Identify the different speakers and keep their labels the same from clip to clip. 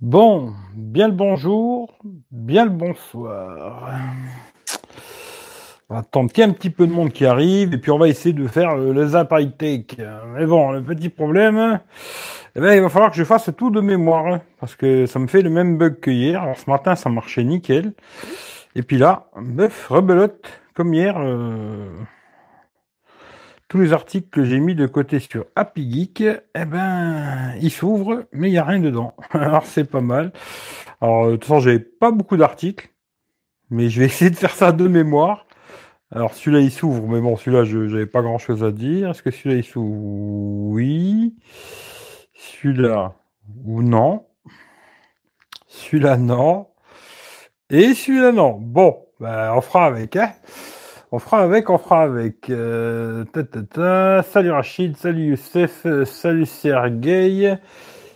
Speaker 1: Bon, bien le bonjour, bien le bonsoir. On va attendre qu'il y ait un petit peu de monde qui arrive et puis on va essayer de faire le, le Zap High Tech. Mais bon, le petit problème, eh ben, il va falloir que je fasse tout de mémoire parce que ça me fait le même bug que hier. Alors ce matin, ça marchait nickel. Et puis là, bœuf, rebelote, comme hier. euh, tous les articles que j'ai mis de côté sur Happy Geek, eh ben, ils s'ouvrent, mais il n'y a rien dedans. Alors c'est pas mal. Alors de toute façon, j'avais pas beaucoup d'articles, mais je vais essayer de faire ça de mémoire. Alors celui-là il s'ouvre, mais bon, celui-là je j'avais pas grand-chose à dire. Est-ce que celui-là il s'ouvre? Oui. Celui-là ou non. Celui-là non. Et celui-là non. Bon, ben, on fera avec, hein. On fera avec, on fera avec. Euh, ta, ta. Salut Rachid, salut Youssef, euh, salut Sergei,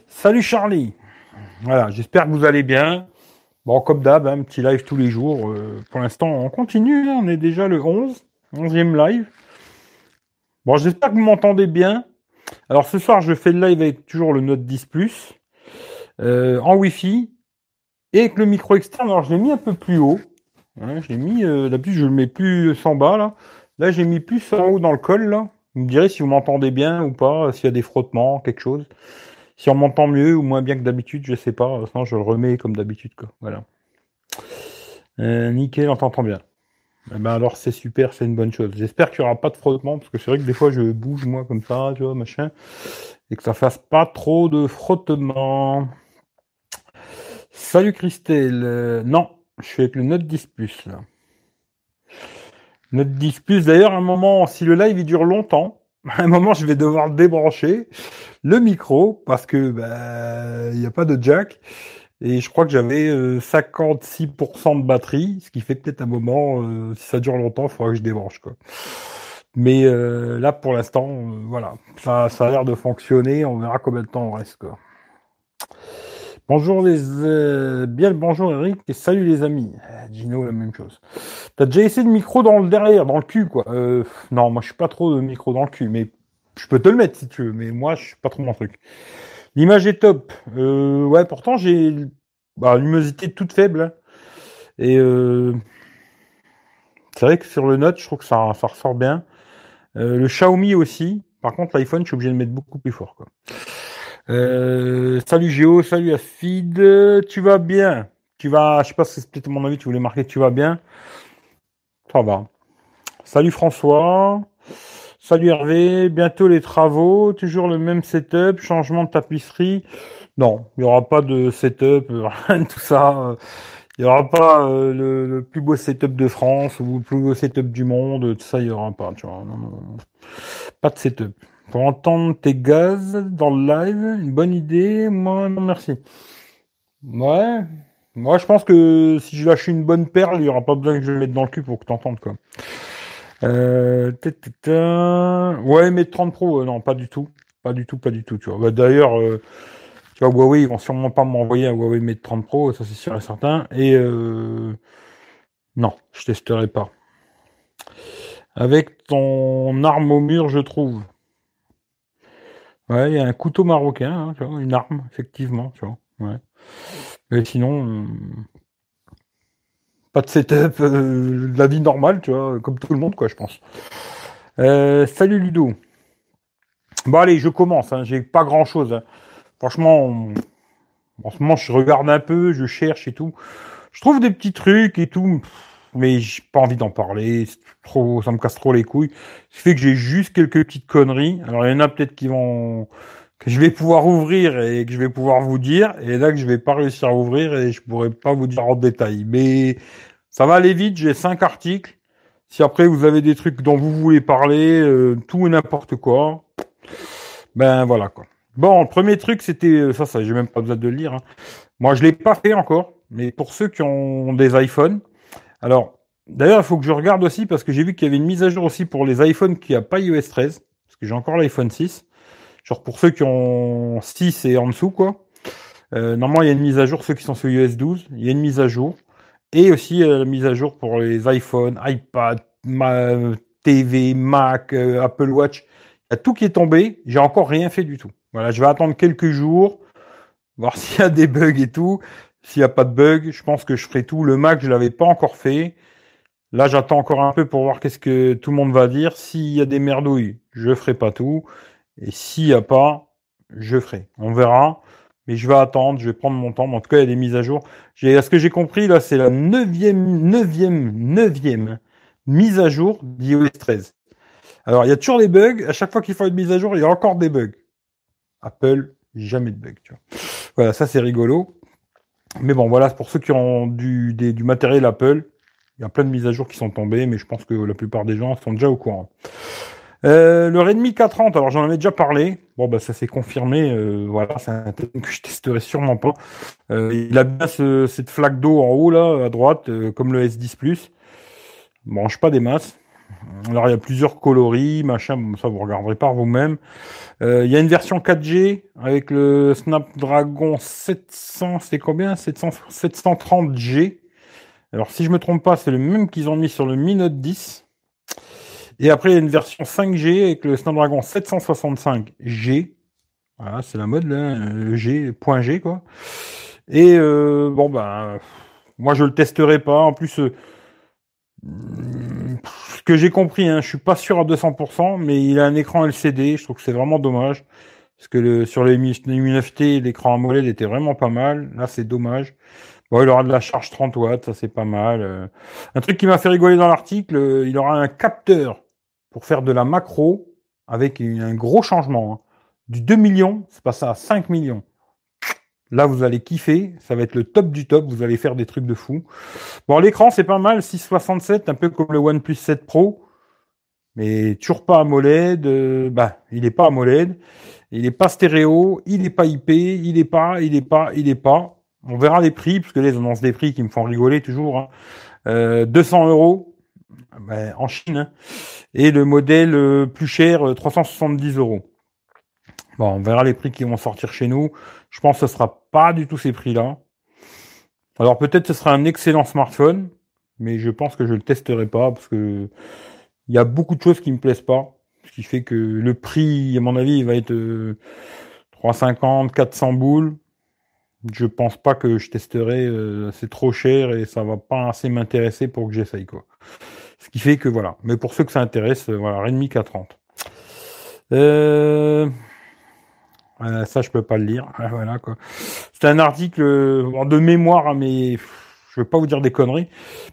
Speaker 1: salut Charlie. Voilà, j'espère que vous allez bien. Bon, comme d'hab, un petit live tous les jours. Euh, pour l'instant, on continue. hein, on est déjà le 11, 11e live. Bon, j'espère que vous m'entendez bien. Alors ce soir, je fais le live avec toujours le Note 10 Plus euh, en Wi-Fi et avec le micro externe. Alors je l'ai mis un peu plus haut. Hein, je l'ai mis, euh, d'habitude je le mets plus en bas là. Là j'ai mis plus en haut dans le col là. Vous me direz si vous m'entendez bien ou pas, s'il y a des frottements, quelque chose. Si on m'entend mieux ou moins bien que d'habitude, je sais pas. Sinon je le remets comme d'habitude. Voilà. Euh, nickel, on t'entend bien. Eh ben alors c'est super, c'est une bonne chose. J'espère qu'il n'y aura pas de frottement, parce que c'est vrai que des fois je bouge moi comme ça, tu vois, machin, et que ça fasse pas trop de frottement. Salut Christelle. Euh, non, je suis avec le Note 10 Plus là. Note 10 Plus, d'ailleurs, à un moment, si le live il dure longtemps, à un moment je vais devoir débrancher le micro parce que bah, il n'y a pas de jack. Et je crois que j'avais euh, 56% de batterie, ce qui fait peut-être un moment, euh, si ça dure longtemps, il faudra que je débranche. Quoi. Mais euh, là, pour l'instant, euh, voilà, ça, ça a l'air de fonctionner. On verra combien de temps on reste. Quoi. Bonjour les, euh, bien bonjour Eric et salut les amis. Euh, Gino, la même chose. T'as déjà essayé de micro dans le derrière, dans le cul, quoi. Euh, non, moi je suis pas trop de micro dans le cul, mais je peux te le mettre si tu veux. Mais moi, je suis pas trop mon truc. L'image est top. Euh, ouais, pourtant j'ai bah, une luminosité toute faible. hein. Et euh, c'est vrai que sur le Note, je trouve que ça, ça ressort bien. Le Xiaomi aussi. Par contre, l'iPhone, je suis obligé de mettre beaucoup plus fort. Quoi. Euh, salut Géo, salut Afid. Tu vas bien? Tu vas, je sais pas si c'est peut-être mon avis, tu voulais marquer tu vas bien? Ça va. Salut François. Salut Hervé. Bientôt les travaux. Toujours le même setup. Changement de tapisserie. Non, il n'y aura pas de setup, rien de tout ça. Il n'y aura pas euh, le, plus beau setup de France ou le plus beau setup du monde. Tout ça, il n'y aura pas. Non, non, non. Pas de setup. Pour entendre tes gaz dans le live, une bonne idée. Moi, non, merci. Ouais. Moi, je pense que si je lâche une bonne perle, il n'y aura pas besoin que je le mette dans le cul pour que tu entendes, quoi. Euh. Ouais, mais 30 Pro, euh, non, pas du tout. Pas du tout, pas du tout, tu vois. Bah, d'ailleurs, euh, tu vois, Huawei, ils vont sûrement pas m'envoyer un Huawei Mate 30 Pro, ça c'est sûr et certain. Et euh, non, je testerai pas. Avec ton arme au mur, je trouve. Ouais, il y a un couteau marocain, hein, une arme, effectivement, tu. Mais sinon, pas de setup, euh, de la vie normale, tu vois, comme tout le monde, quoi, je pense. Euh, salut Ludo. Bon, allez, je commence, hein, j'ai pas grand chose. Franchement, on- en ce moment, je regarde un peu, je cherche et tout. Je trouve des petits trucs et tout, mais j'ai pas envie d'en parler. Trop, ça me casse trop les couilles. Ce qui fait que j'ai juste quelques petites conneries. Alors, il y en a peut-être qui vont, que je vais pouvoir ouvrir et que je vais pouvoir vous dire. Et là, que je vais pas réussir à ouvrir et je pourrai pas vous dire en détail. Mais ça va aller vite. J'ai cinq articles. Si après vous avez des trucs dont vous voulez parler, euh, tout et n'importe quoi, ben voilà quoi. Bon, le premier truc, c'était euh, ça, ça, j'ai même pas besoin de le lire. hein. Moi, je l'ai pas fait encore, mais pour ceux qui ont des iPhones, alors d'ailleurs, il faut que je regarde aussi parce que j'ai vu qu'il y avait une mise à jour aussi pour les iPhones qui a pas iOS 13, parce que j'ai encore l'iPhone 6. Genre pour ceux qui ont 6 et en dessous, quoi. Euh, normalement, il y a une mise à jour, ceux qui sont sur iOS 12, il y a une mise à jour. Et aussi euh, la mise à jour pour les iPhones, iPad, ma- TV, Mac, euh, Apple Watch. Il y a tout qui est tombé. J'ai encore rien fait du tout. Voilà, je vais attendre quelques jours. voir s'il y a des bugs et tout. S'il n'y a pas de bugs, je pense que je ferai tout. Le Mac, je l'avais pas encore fait. Là, j'attends encore un peu pour voir qu'est-ce que tout le monde va dire. S'il y a des merdouilles, je ferai pas tout. Et s'il n'y a pas, je ferai. On verra. Mais je vais attendre, je vais prendre mon temps. en tout cas, il y a des mises à jour. J'ai, ce que j'ai compris, là, c'est la neuvième, neuvième, neuvième mise à jour d'iOS 13. Alors, il y a toujours des bugs. À chaque fois qu'il faut une mise à jour, il y a encore des bugs. Apple, jamais de bugs. Voilà, ça, c'est rigolo. Mais bon, voilà, pour ceux qui ont du, du matériel Apple, il y a plein de mises à jour qui sont tombées, mais je pense que la plupart des gens sont déjà au courant. Euh, le Redmi 430, alors j'en avais déjà parlé. Bon, bah ça s'est confirmé. Euh, voilà, c'est un téléphone que je testerai sûrement pas. Euh, il a bien cette flaque d'eau en haut là, à droite, comme le S10 Plus. Mange pas des masses. Alors il y a plusieurs coloris, machin. ça vous regarderez par vous-même. il y a une version 4G avec le Snapdragon 700. C'est combien? 700, 730G. Alors si je me trompe pas, c'est le même qu'ils ont mis sur le Mi Note 10. Et après, il y a une version 5G avec le Snapdragon 765G. Voilà, c'est la mode, là, le G, point G, quoi. Et euh, bon, ben, moi, je le testerai pas. En plus, euh, ce que j'ai compris, hein, je suis pas sûr à 200%, mais il a un écran LCD. Je trouve que c'est vraiment dommage. Parce que le, sur les Mi 9T, l'écran AMOLED était vraiment pas mal. Là, c'est dommage. Bon, il aura de la charge 30 watts, ça c'est pas mal. Euh. Un truc qui m'a fait rigoler dans l'article, il aura un capteur pour faire de la macro avec un gros changement. Hein. Du 2 millions, c'est passé à 5 millions. Là, vous allez kiffer, ça va être le top du top, vous allez faire des trucs de fou. Bon, l'écran, c'est pas mal, 667, un peu comme le OnePlus 7 Pro, mais toujours pas AMOLED, euh, bah, il n'est pas AMOLED, il n'est pas stéréo, il n'est pas IP, il n'est pas, il n'est pas, il n'est pas. On verra les prix, parce que les annonces des prix qui me font rigoler toujours. Hein. 200 euh, euros en Chine. Hein et le modèle euh, plus cher, 370 euh, euros. Bon, on verra les prix qui vont sortir chez nous. Je pense que ce sera pas du tout ces prix-là. Alors peut-être ce sera un excellent smartphone, mais je pense que je le testerai pas parce que il y a beaucoup de choses qui me plaisent pas, ce qui fait que le prix, à mon avis, il va être 350, euh, 400 boules. Je pense pas que je testerai, c'est trop cher et ça va pas assez m'intéresser pour que j'essaye quoi. Ce qui fait que voilà. Mais pour ceux que ça intéresse, euh, voilà, Redmi 430. Euh... ça, je peux pas le lire. Ah, voilà quoi. C'est un article euh, de mémoire, hein, mais je vais pas vous dire des conneries.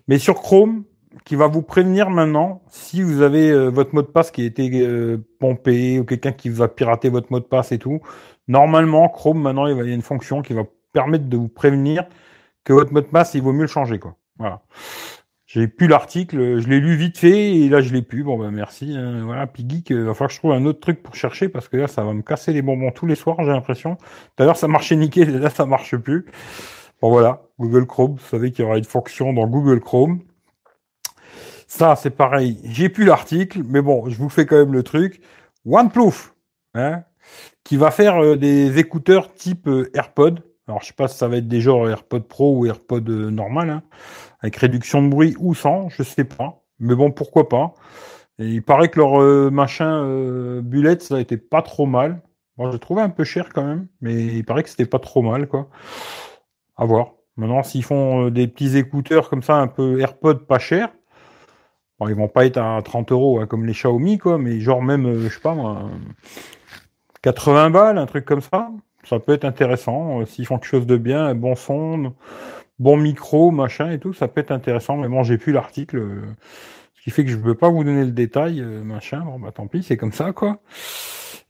Speaker 1: Mais sur Chrome, qui va vous prévenir maintenant si vous avez euh, votre mot de passe qui a été pompé ou quelqu'un qui vous a piraté votre mot de passe et tout. Normalement, Chrome maintenant, il, va, y a une fonction qui va permettre de vous prévenir que votre mot de passe, il vaut mieux le changer quoi. Voilà. J'ai plus l'article, je l'ai lu vite fait et là je l'ai plus. Bon ben merci. Hein. voilà, puis geek, il va falloir que je trouve un autre truc pour chercher parce que là ça va me casser les bonbons tous les soirs, j'ai l'impression. Tout à l'heure ça marchait nickel et là ça marche plus. Bon voilà, Google Chrome, vous savez qu'il y aura une fonction dans Google Chrome. Ça c'est pareil, j'ai plus l'article, mais bon, je vous fais quand même le truc. OnePlus, hein, qui va faire euh, des écouteurs type euh, AirPod. Alors je sais pas si ça va être des genres AirPod Pro ou AirPod euh, normal. Hein avec réduction de bruit ou sans, je sais pas. Mais bon, pourquoi pas. Et il paraît que leur euh, machin euh, bullet, ça a été pas trop mal. Moi, je trouvais un peu cher quand même, mais il paraît que c'était pas trop mal, quoi. À voir. Maintenant, s'ils font euh, des petits écouteurs comme ça, un peu AirPod pas cher, bon, ils vont pas être à 30 euros hein, comme les Xiaomi, quoi, mais genre même, je sais pas moi, 80 balles, un truc comme ça, ça peut être intéressant. s'ils font quelque chose de bien, un bon son, bon micro, machin et tout, ça peut être intéressant. Mais bon, j'ai plus l'article, euh, ce qui fait que je ne peux pas vous donner le détail, euh, machin. Bon, bah tant pis, c'est comme ça, quoi.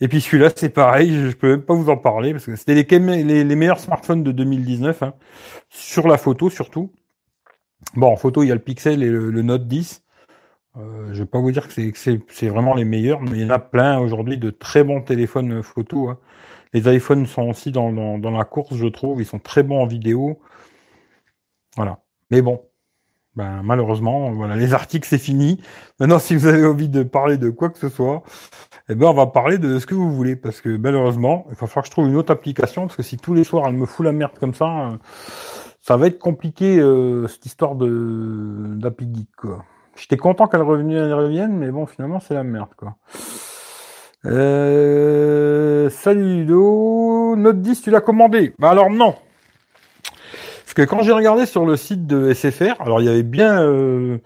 Speaker 1: Et puis celui-là, c'est pareil, je peux même pas vous en parler parce que c'était les, meilleurs smartphones de 2019, hein, sur la photo surtout. Bon, en photo, il y a le Pixel et le, Note 10. Euh, je vais pas vous dire que c'est vraiment les meilleurs, mais il y en a plein aujourd'hui de très bons téléphones photo. Hein. Les iPhones sont aussi dans, dans, la course, je trouve. Ils sont très bons en vidéo. Voilà. Mais bon, ben, malheureusement, voilà, les articles, c'est fini. Maintenant, si vous avez envie de parler de quoi que ce soit, eh ben, on va parler de ce que vous voulez. Parce que malheureusement, il va falloir que je trouve une autre application. Parce que si tous les soirs, elle me fout la merde comme ça, euh, ça va être compliqué, euh, cette histoire de Geek, quoi. J'étais content qu'elle revienne, elle revienne, mais bon, finalement, c'est la merde, quoi. Euh, salut Ludo, Note 10, tu l'as commandé Bah alors non. Parce que quand j'ai regardé sur le site de SFR, alors il y avait bien euh,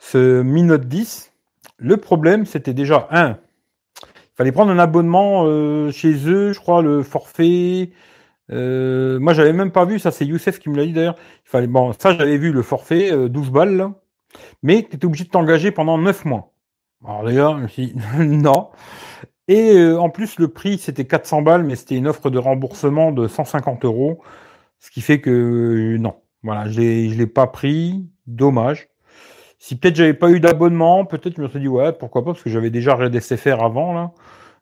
Speaker 1: ce Mi Note 10. Le problème, c'était déjà un. Il fallait prendre un abonnement euh, chez eux, je crois, le forfait. Euh, moi, j'avais même pas vu, ça c'est Youssef qui me l'a dit d'ailleurs. Il fallait, bon, ça j'avais vu le forfait, 12 balles, là. mais tu étais obligé de t'engager pendant 9 mois. Alors d'ailleurs, je me suis dit, non. Et euh, en plus, le prix, c'était 400 balles, mais c'était une offre de remboursement de 150 euros. Ce qui fait que euh, non. Voilà, je ne l'ai pas pris. Dommage. Si peut-être j'avais pas eu d'abonnement, peut-être je me serais dit ouais, pourquoi pas, parce que j'avais déjà Red SFR avant, là.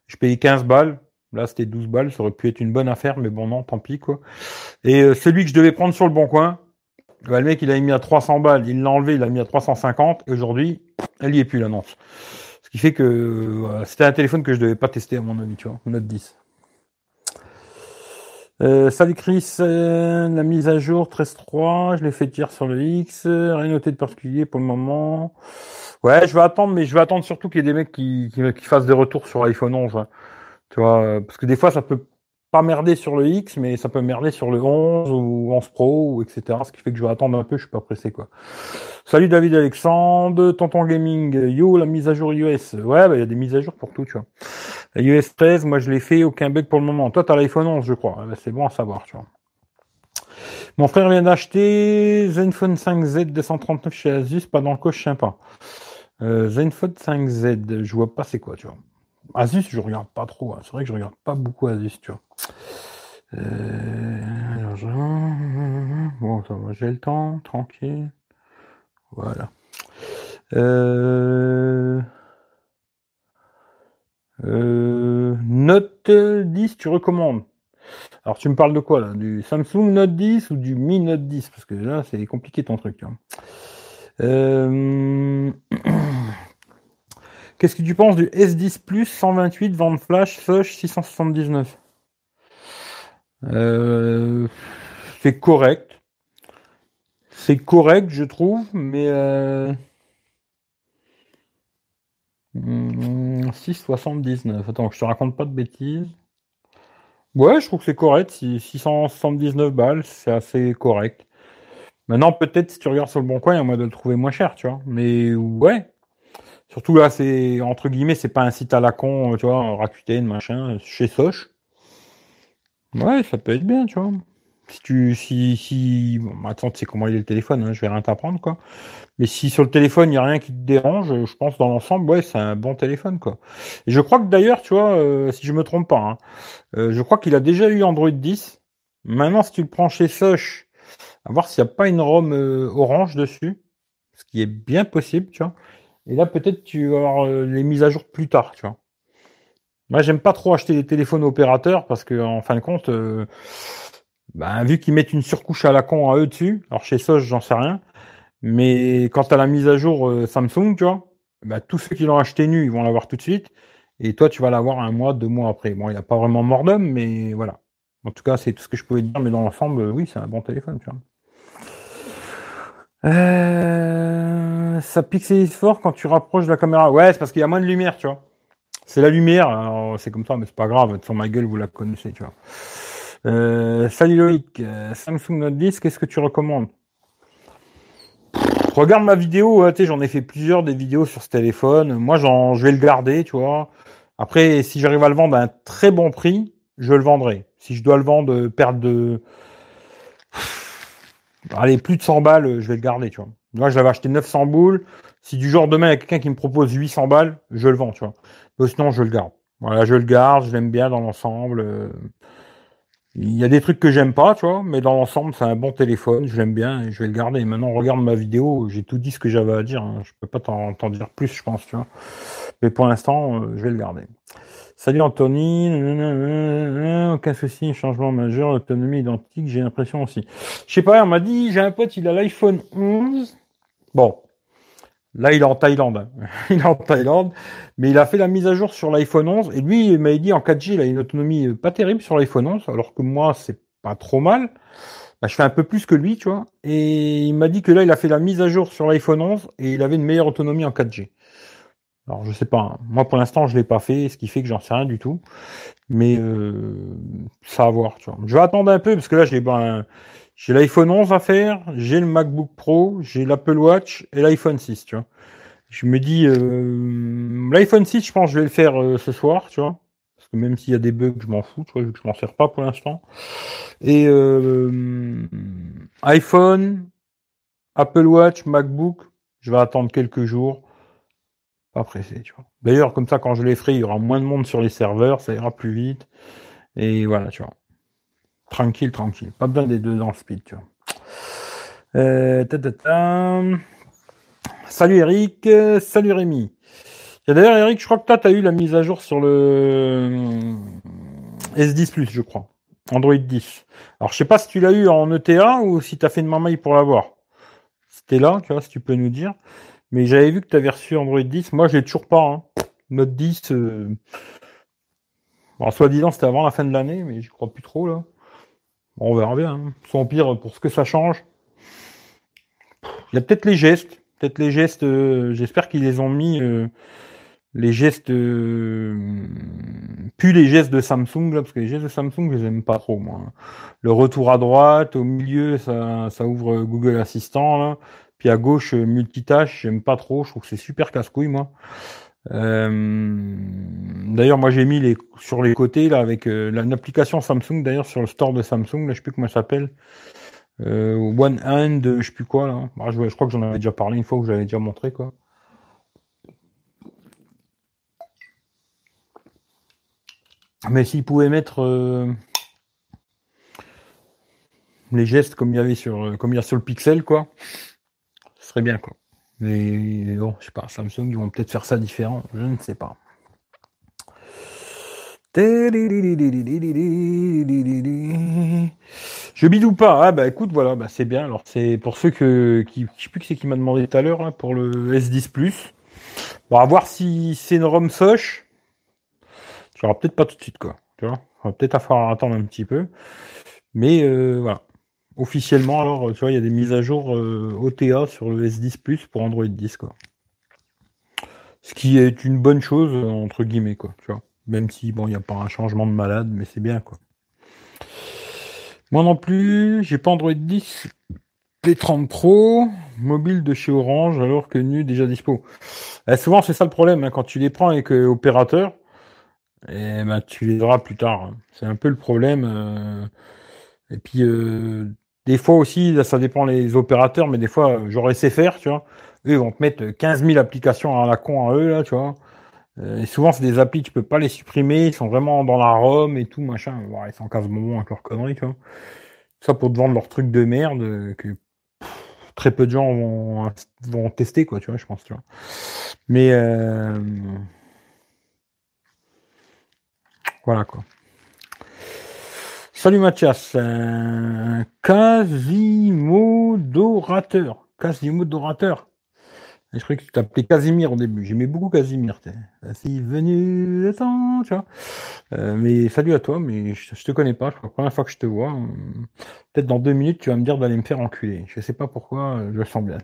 Speaker 1: Je payais 15 balles. Là, c'était 12 balles. Ça aurait pu être une bonne affaire, mais bon, non, tant pis, quoi. Et euh, celui que je devais prendre sur le bon coin, bah, le mec, il a mis à 300 balles. Il l'a enlevé, il l'a mis à 350. Et aujourd'hui, elle y est plus, l'annonce. Ce qui fait que c'était un téléphone que je devais pas tester à mon avis, tu vois, Note 10. Euh, salut Chris, euh, la mise à jour 13.3, je l'ai fait tirer sur le X, rien noté de particulier pour le moment. Ouais, je vais attendre, mais je vais attendre surtout qu'il y ait des mecs qui, qui, fassent des retours sur l'iPhone 11. Hein. Tu vois, parce que des fois ça peut pas merder sur le X, mais ça peut merder sur le 11 ou 11 Pro, ou etc. Ce qui fait que je vais attendre un peu, je suis pas pressé, quoi. Salut David Alexandre, Tonton Gaming, yo, la mise à jour iOS. Ouais, bah, il y a des mises à jour pour tout, tu vois. La iOS 13, moi je l'ai fait, aucun bug pour le moment. Toi, t'as l'iPhone 11, je crois. C'est bon à savoir, tu vois. Mon frère vient d'acheter Zenfone 5Z 239 chez Asus, pas dans le coche sympa. Euh, Zenfone 5Z, je vois pas c'est quoi, tu vois. Asus, je regarde pas trop. Hein. C'est vrai que je regarde pas beaucoup Asus, tu vois. Euh, bon, ça va, j'ai le temps, tranquille. Voilà. Euh, euh, Note 10, tu recommandes Alors, tu me parles de quoi là? Du Samsung Note 10 ou du Mi Note 10 Parce que là, c'est compliqué ton truc. Vois. Euh... Qu'est-ce que tu penses du S10 Plus 128 vente flash Soch 679 euh, C'est correct. C'est correct, je trouve, mais euh... 6,79. Hmm, Attends, je te raconte pas de bêtises. Ouais, je trouve que c'est correct. 679 balles, c'est assez correct. Maintenant, peut-être si tu regardes sur le bon coin, il y a moyen de le trouver moins cher, tu vois. Mais ouais, Surtout là, c'est entre guillemets, c'est pas un site à la con, tu vois, Rakuten, machin, chez Soch. Ouais, ça peut être bien, tu vois. Si tu, si, si, bon, attends, tu sais comment il est le téléphone, hein, je vais rien t'apprendre, quoi. Mais si sur le téléphone, il n'y a rien qui te dérange, je pense dans l'ensemble, ouais, c'est un bon téléphone, quoi. Et je crois que d'ailleurs, tu vois, euh, si je me trompe pas, hein, euh, je crois qu'il a déjà eu Android 10. Maintenant, si tu le prends chez Soch, à voir s'il n'y a pas une ROM euh, orange dessus, ce qui est bien possible, tu vois. Et là, peut-être tu vas avoir les mises à jour plus tard, tu vois. Moi, j'aime pas trop acheter des téléphones opérateurs parce que, en fin de compte, ben, vu qu'ils mettent une surcouche à la con à eux dessus, alors chez Soch, j'en sais rien, mais quand tu as la mise à jour euh, Samsung, tu vois, ben, tous ceux qui l'ont acheté nu, ils vont l'avoir tout de suite, et toi, tu vas l'avoir un mois, deux mois après. Bon, il n'y a pas vraiment mort d'homme, mais voilà. En tout cas, c'est tout ce que je pouvais dire, mais dans l'ensemble, oui, c'est un bon téléphone, tu vois. Euh, ça pixelise fort quand tu rapproches de la caméra. Ouais, c'est parce qu'il y a moins de lumière, tu vois. C'est la lumière, c'est comme ça, mais c'est pas grave. Sur ma gueule, vous la connaissez, tu vois. Euh, salut Loïc, euh, Samsung Note 10, qu'est-ce que tu recommandes? Regarde ma vidéo, sais, j'en ai fait plusieurs des vidéos sur ce téléphone. Moi, je vais le garder, tu vois. Après, si j'arrive à le vendre à un très bon prix, je le vendrai. Si je dois le vendre, perdre de Allez, plus de 100 balles, euh, je vais le garder, tu vois. Moi, je l'avais acheté 900 boules. Si du jour demain, il y a quelqu'un qui me propose 800 balles, je le vends, tu vois. sinon, je le garde. Voilà, je le garde, je l'aime bien dans l'ensemble. Il y a des trucs que j'aime pas, tu vois, mais dans l'ensemble, c'est un bon téléphone, je l'aime bien et je vais le garder. Maintenant, regarde ma vidéo, j'ai tout dit ce que j'avais à dire. Hein. Je peux pas t'en dire plus, je pense, tu vois. Mais pour l'instant, euh, je vais le garder. Salut Anthony, aucun souci, changement majeur, autonomie identique, j'ai l'impression aussi. Je sais pas, on m'a dit, j'ai un pote, il a l'iPhone 11. Bon, là il est en Thaïlande, il est en Thaïlande, mais il a fait la mise à jour sur l'iPhone 11 et lui il m'a dit en 4G il a une autonomie pas terrible sur l'iPhone 11, alors que moi c'est pas trop mal. Bah, je fais un peu plus que lui, tu vois. Et il m'a dit que là il a fait la mise à jour sur l'iPhone 11 et il avait une meilleure autonomie en 4G. Alors je sais pas. Hein. Moi pour l'instant je l'ai pas fait, ce qui fait que j'en sais rien du tout. Mais euh, ça à voir. Tu vois. Je vais attendre un peu parce que là j'ai ben, j'ai l'iPhone 11 à faire, j'ai le MacBook Pro, j'ai l'Apple Watch et l'iPhone 6. Tu vois. Je me dis euh, l'iPhone 6, je pense que je vais le faire euh, ce soir. Tu vois. Parce que même s'il y a des bugs, je m'en fous. Tu vois, vu que je m'en sers pas pour l'instant. Et euh, iPhone, Apple Watch, MacBook, je vais attendre quelques jours pas pressé, tu vois. D'ailleurs, comme ça, quand je les ferai, il y aura moins de monde sur les serveurs, ça ira plus vite. Et voilà, tu vois. Tranquille, tranquille. Pas besoin des deux dans le speed, tu vois. Euh, salut Eric, salut Rémi. D'ailleurs, Eric, je crois que toi, tu as eu la mise à jour sur le euh, S10, je crois. Android 10. Alors, je sais pas si tu l'as eu en ETA ou si tu as fait une maille pour l'avoir. C'était là, tu vois, si tu peux nous dire. Mais j'avais vu que tu avais reçu Android 10. Moi, je l'ai toujours pas. Hein. Note 10. Euh... soi-disant, c'était avant la fin de l'année, mais je crois plus trop là. On verra bien. Hein. Sans pire, pour ce que ça change. Il y a peut-être les gestes. Peut-être les gestes. Euh, j'espère qu'ils les ont mis. Euh, les gestes. Euh, plus les gestes de Samsung, là, parce que les gestes de Samsung, je les aime pas trop, moi. Le retour à droite, au milieu, ça, ouvre Google Assistant. Puis à gauche, euh, multitâche, j'aime pas trop. Je trouve que c'est super casse-couille, moi. Euh, d'ailleurs, moi j'ai mis les sur les côtés là avec euh, l'application Samsung. D'ailleurs sur le store de Samsung, là je sais plus comment ça s'appelle. One Hand, je sais plus quoi là. Bah, je, crois que j'en avais déjà parlé une fois que j'avais déjà montré quoi. Mais s'ils pouvaient mettre les gestes comme il y avait sur comme il y a sur le Pixel quoi très bien, quoi. Mais bon, je sais pas, Samsung, ils vont peut-être faire ça différent, je ne sais pas. Je bidou pas. Ah bah écoute, voilà, bah c'est bien. Alors c'est pour ceux que qui, je sais plus qui c'est qui m'a demandé tout à l'heure hein, pour le S10 Plus. Bon, à voir si c'est une ROM soche. Tu auras peut-être pas tout de suite quoi. Tu vois, on va peut-être falloir attendre un petit peu. Mais euh, voilà. Officiellement, alors, tu vois, il y a des mises à jour euh, OTA sur le S10 Plus pour Android 10, quoi. Ce qui est une bonne chose, entre guillemets, quoi, tu vois. Même si, bon, il n'y a pas un changement de malade, mais c'est bien, quoi. Moi non plus, j'ai pas Android 10 P30 Pro, mobile de chez Orange, alors que nu déjà dispo. Eh, souvent, c'est ça le problème, hein, quand tu les prends avec euh, opérateur, et eh ben, tu les auras plus tard. Hein. C'est un peu le problème. Euh, et puis, euh, des fois aussi, ça dépend les opérateurs, mais des fois, j'aurais essayé faire, tu vois. Eux, ils vont te mettre 15 000 applications à la con à eux, là, tu vois. Euh, et souvent, c'est des applis, tu peux pas les supprimer, ils sont vraiment dans la ROM et tout, machin. ils sont quasiment bons avec leurs conneries, tu vois. Ça pour te vendre leur truc de merde euh, que très peu de gens vont, vont tester, quoi, tu vois, je pense, tu vois. Mais euh... voilà, quoi. Salut Mathias. Euh, Quasimodorateur. Quasimodorateur. Je croyais que tu t'appelais Casimir au début. J'aimais beaucoup Casimir. C'est venu le temps, tu vois. Euh, mais salut à toi, mais je, te connais pas. Je crois que la première fois que je te vois. Peut-être dans deux minutes, tu vas me dire d'aller me faire enculer. Je sais pas pourquoi, je le sens bien.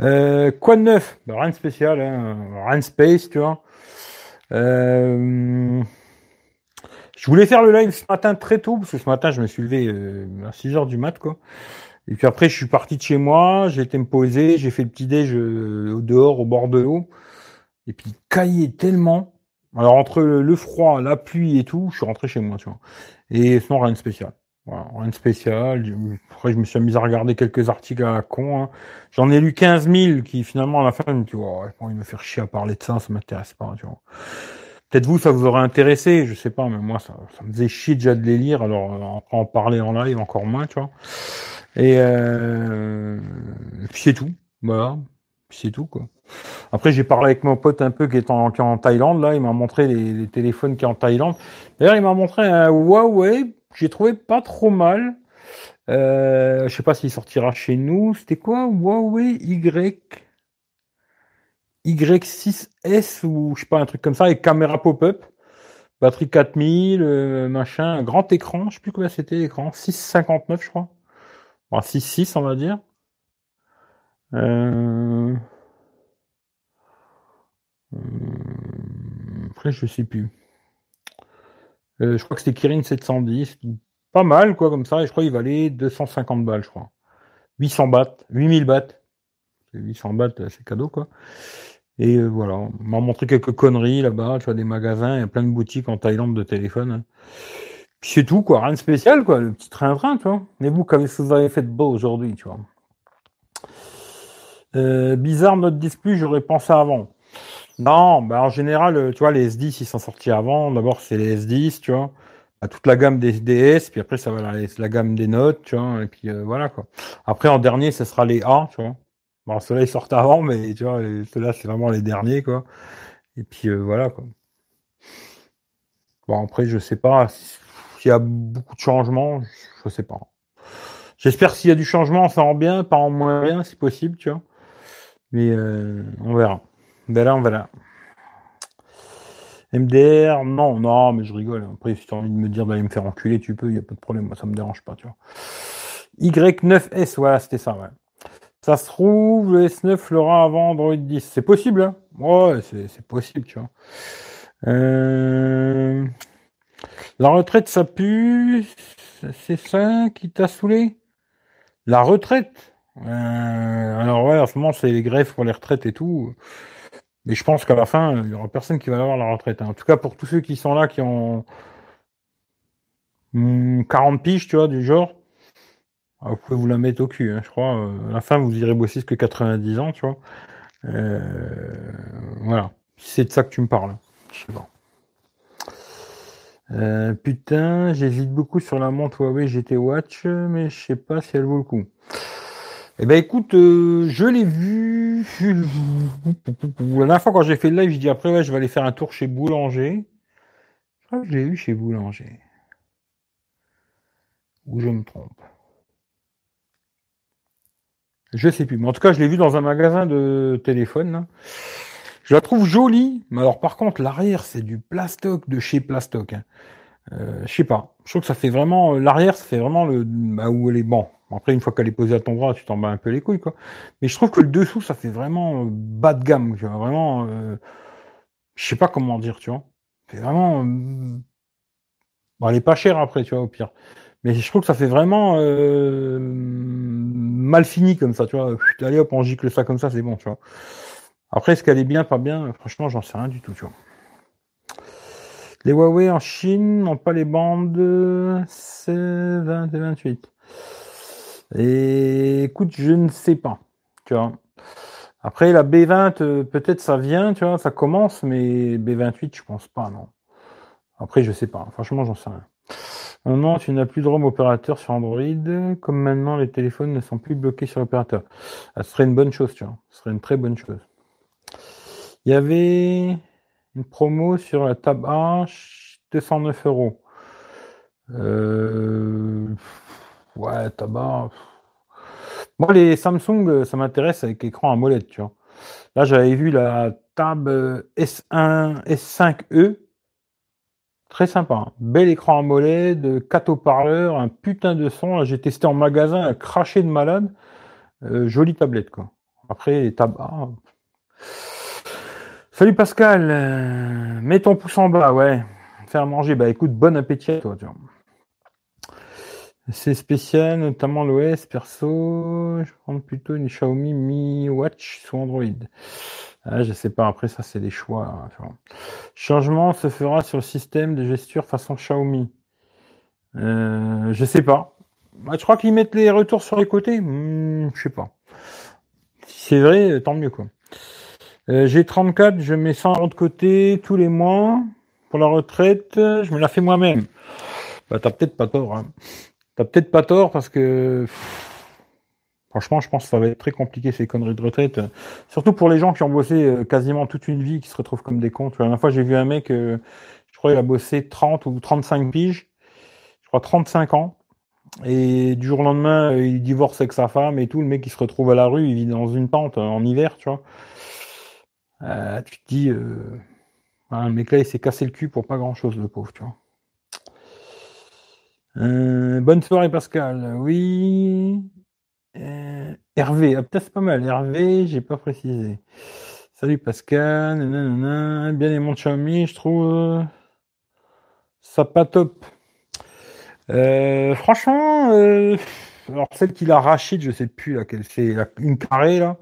Speaker 1: Euh, quoi de neuf? Bah, Rien de spécial, hein. rien de space, tu vois. Euh, je voulais faire le live ce matin très tôt, parce que ce matin, je me suis levé euh, à 6 heures du mat, quoi. Et puis après, je suis parti de chez moi, j'ai été me poser, j'ai fait le petit déj euh, dehors, au bord de l'eau. Et puis, caillé tellement. Alors, entre le froid, la pluie et tout, je suis rentré chez moi, tu vois. Et sinon, rien de spécial. Voilà, rien de spécial. Après, je me suis amusé à regarder quelques articles à la con. Hein. J'en ai lu 15 000 qui, finalement, à la fin, me dis, oh, de me faire chier à parler de ça, ça m'intéresse pas, tu vois. Peut-être vous, ça vous aurait intéressé, je sais pas, mais moi, ça, ça me faisait chier déjà de les lire, alors euh, en parler en live encore moins, tu vois. Et, euh, puis c'est tout, voilà, puis c'est tout, quoi. Après, j'ai parlé avec mon pote un peu qui est en, qui est en Thaïlande, là, il m'a montré les, téléphones qui est en Thaïlande. D'ailleurs, il m'a montré un Huawei, j'ai trouvé pas trop mal. Euh, je sais pas s'il sortira chez nous. C'était quoi Huawei Y? Y6S ou je sais pas, un truc comme ça, avec caméra pop-up, batterie 4000, euh, machin, grand écran, je sais plus combien c'était l'écran, 6,59 je crois. Bon, 6,6 on va dire. Euh... Euh, après, je sais plus. Euh, je crois que c'était Kirin 710. Pas mal, quoi, comme ça. Et je crois qu'il valait 250 balles, je crois. 800 bahts, 8000 bahts. 800 bahts, c'est cadeau, quoi. Et euh, voilà, on m'a montré quelques conneries là-bas, tu vois, des magasins, il y a plein de boutiques en Thaïlande de téléphone. C'est tout, quoi, rien de spécial, quoi, le petit train-train, tu vois. Mais vous, que vous avez fait de beau aujourd'hui, tu vois euh, Bizarre, notre 10 plus, j'aurais pensé avant. Non, bah en général, euh, tu vois, les S10, ils sont sortis avant. D'abord, c'est les S10, tu vois. Bah, toute la gamme des DS, puis après, ça va la, la gamme des notes, tu vois. Et puis voilà, quoi. Après, en dernier, ce sera les A, tu vois. Bon, ceux-là, ils sortent avant, mais tu vois, ceux-là, c'est vraiment les derniers, quoi. Et puis, euh, voilà, quoi. Bon, après, je sais pas s'il y a beaucoup de changements, je sais pas. J'espère s'il y a du changement, ça en bien, pas en moins bien, si possible, tu vois. Mais euh, on verra. On verra, on verra. MDR, non, non, mais je rigole. Après, si tu as envie de me dire d'aller me faire enculer, tu peux, il n'y a pas de problème, moi, ça me dérange pas, tu vois. Y9S, voilà, c'était ça, ouais. Ça se trouve, le S9 l'aura avant Android 10. C'est possible, hein Ouais, c'est possible, tu vois. Euh, la retraite, ça pue. C'est ça qui t'a saoulé? La retraite? Euh, Alors ouais, en ce moment, c'est les grèves pour les retraites et tout. Mais je pense qu'à la fin, il n'y aura personne qui va avoir la retraite. Hein. En tout cas, pour tous ceux qui sont là, qui ont 40 piges, tu vois, du genre, ah, vous pouvez vous la mettre au cul, hein, je crois. Euh, à la fin, vous irez bosser que 90 ans, tu vois. Euh, voilà. C'est de ça que tu me parles. Je sais pas. Euh, putain, j'hésite beaucoup sur la montre Huawei GT Watch, mais je sais pas si elle vaut le coup. Eh ben écoute, je l'ai vu. La dernière fois quand j'ai fait le live, je dis après ouais, je vais aller faire un tour chez Boulanger. Je crois que je l'ai vu chez Boulanger. Ou je me trompe. Je sais plus. Mais en tout cas, je l'ai vu dans un magasin de téléphone. Je la trouve jolie. Mais alors, par contre, l'arrière, c'est du plastoc de chez Plastoc. Hein. Euh, je sais pas. Je trouve que ça fait vraiment. L'arrière, ça fait vraiment le. Bah, où elle est. Bon. Après, une fois qu'elle est posée à ton bras, tu t'en bats un peu les couilles, quoi. Mais je trouve que le dessous, ça fait vraiment euh, bas de gamme. Tu vois. Vraiment. Euh... Je sais pas comment dire, tu vois. C'est vraiment. Euh, bon, elle est pas chère après, tu vois, au pire. Mais je trouve que ça fait vraiment euh, mal fini comme ça, tu vois. Allez hop, on gicle ça comme ça, c'est bon, tu vois. Après, est-ce qu'elle est bien, pas bien? Franchement, j'en sais rien du tout, tu vois. Les Huawei en Chine n'ont pas les bandes C20 et 28. Et écoute, je ne sais pas, tu vois. Après, la B20, euh, peut-être ça vient, tu vois, ça commence, mais B28, je pense pas, non. Après, je sais pas. Franchement, j'en sais rien. Non, tu n'as plus de ROM opérateur sur Android, comme maintenant les téléphones ne sont plus bloqués sur l'opérateur. Ça serait une bonne chose, tu vois. Ce serait une très bonne chose. Il y avait une promo sur la Tab H, 209 euros. Euh... Ouais, tabac. Moi, les Samsung, ça m'intéresse avec écran AMOLED, tu vois. Là, j'avais vu la Tab S1, S5e Très sympa. Hein. Bel écran AMOLED, 4 haut-parleurs, un putain de son. J'ai testé en magasin, un craché de malade. Euh, jolie tablette, quoi. Après, les tabacs. Salut Pascal. Euh, mets ton pouce en bas, ouais. Faire manger. Bah écoute, bon appétit à toi, C'est spécial, notamment l'OS perso. Je prends plutôt une Xiaomi Mi Watch sous Android. Ah, je sais pas, après ça c'est des choix. Hein, Changement se fera sur le système de gesture façon Xiaomi. Euh, je sais pas. Bah, je crois qu'ils mettent les retours sur les côtés. Hmm, je sais pas. Si c'est vrai, tant mieux quoi. Euh, j'ai 34, je mets 100 euros de côté tous les mois pour la retraite. Je me la fais moi-même. Bah, t'as peut-être pas tort. Hein. T'as peut-être pas tort parce que Franchement, je pense que ça va être très compliqué ces conneries de retraite. Surtout pour les gens qui ont bossé euh, quasiment toute une vie, qui se retrouvent comme des cons. La dernière fois, j'ai vu un mec, euh, je crois, il a bossé 30 ou 35 piges, je crois 35 ans. Et du jour au lendemain, euh, il divorce avec sa femme et tout. Le mec, il se retrouve à la rue, il vit dans une tente en hiver, tu vois. tu te dis, le mec là, il s'est cassé le cul pour pas grand chose, le pauvre, tu vois. bonne soirée, Pascal. Oui. Euh, Hervé, ah, peut-être pas mal. Hervé, j'ai pas précisé. Salut Pascal. Bien les montres Xiaomi, je trouve. Ça pas top. Euh, franchement, euh, alors celle qu'il a rachée, je sais plus laquelle c'est, une carrée là,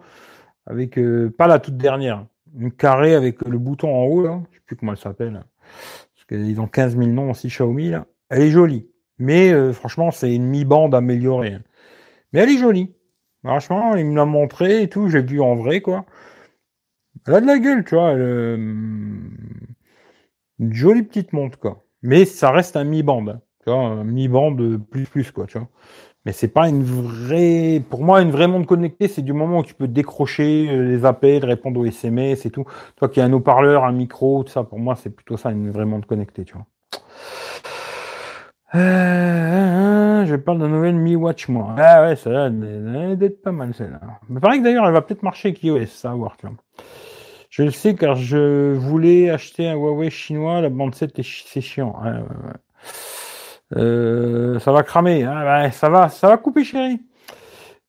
Speaker 1: avec pas la toute dernière, une carrée avec le bouton en haut là, je sais plus comment elle s'appelle, parce qu'ils ont 15 000 noms aussi Xiaomi là. Elle est jolie, mais franchement c'est une mi-bande améliorée. Mais elle est jolie. Franchement, il me l'a montré et tout, j'ai vu en vrai quoi. Elle a de la gueule, tu vois. une jolie petite montre quoi. Mais ça reste un mi-bande. Tu vois, un mi-bande plus plus, quoi, tu vois. Mais c'est pas une vraie. Pour moi, une vraie montre connectée, c'est du moment où tu peux décrocher euh, les appels, répondre aux SMS et tout. Toi qui as un haut-parleur, un micro, tout ça, pour moi, c'est plutôt ça, une vraie montre connectée, tu vois. Euh, je parle de nouvelle Mi Watch, moi. Ah ouais, ça elle d'être pas mal, celle-là. Mais pareil que d'ailleurs, elle va peut-être marcher avec iOS, ça va voir. Je le sais car je voulais acheter un Huawei chinois, la bande 7 c'est chiant. Euh, ça va cramer, hein, ça va, ça va couper chérie.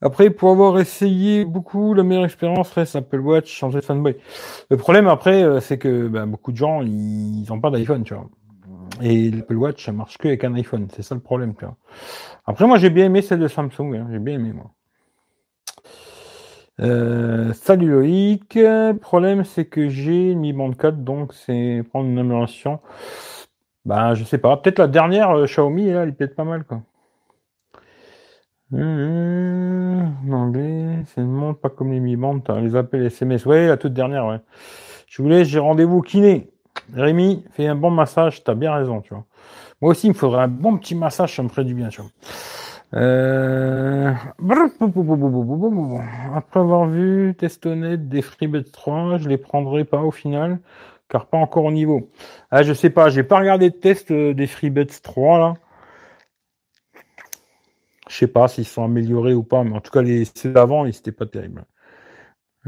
Speaker 1: Après, pour avoir essayé beaucoup, la meilleure expérience reste Apple Watch, changer de fanboy. Le problème après, euh, c'est que ben, beaucoup de gens, ils n'ont pas d'iPhone, tu vois. Et l'Apple Watch, ça marche que avec un iPhone. C'est ça le problème, tu vois. Après, moi, j'ai bien aimé celle de Samsung. Hein. J'ai bien aimé, moi. Euh, salut Loïc. Le problème, c'est que j'ai Mi Band 4, donc c'est prendre une amélioration. Bah, je sais pas. Peut-être la dernière euh, Xiaomi, là, elle est peut-être pas mal, quoi. Mmh, c'est une montre pas comme les Mi Band, les appels SMS. Ouais, la toute dernière, ouais. Je voulais, j'ai rendez-vous kiné. Rémi, fais un bon massage, t'as bien raison, tu vois. Moi aussi, il me faudrait un bon petit massage, ça me ferait du bien, tu vois. Euh... Après avoir vu Testonet des FreeBuds 3, je les prendrai pas au final, car pas encore au niveau. Ah, je sais pas, j'ai pas regardé de test euh, des FreeBuds 3 là. Je sais pas s'ils sont améliorés ou pas, mais en tout cas les ceux d'avant, ils étaient pas terribles.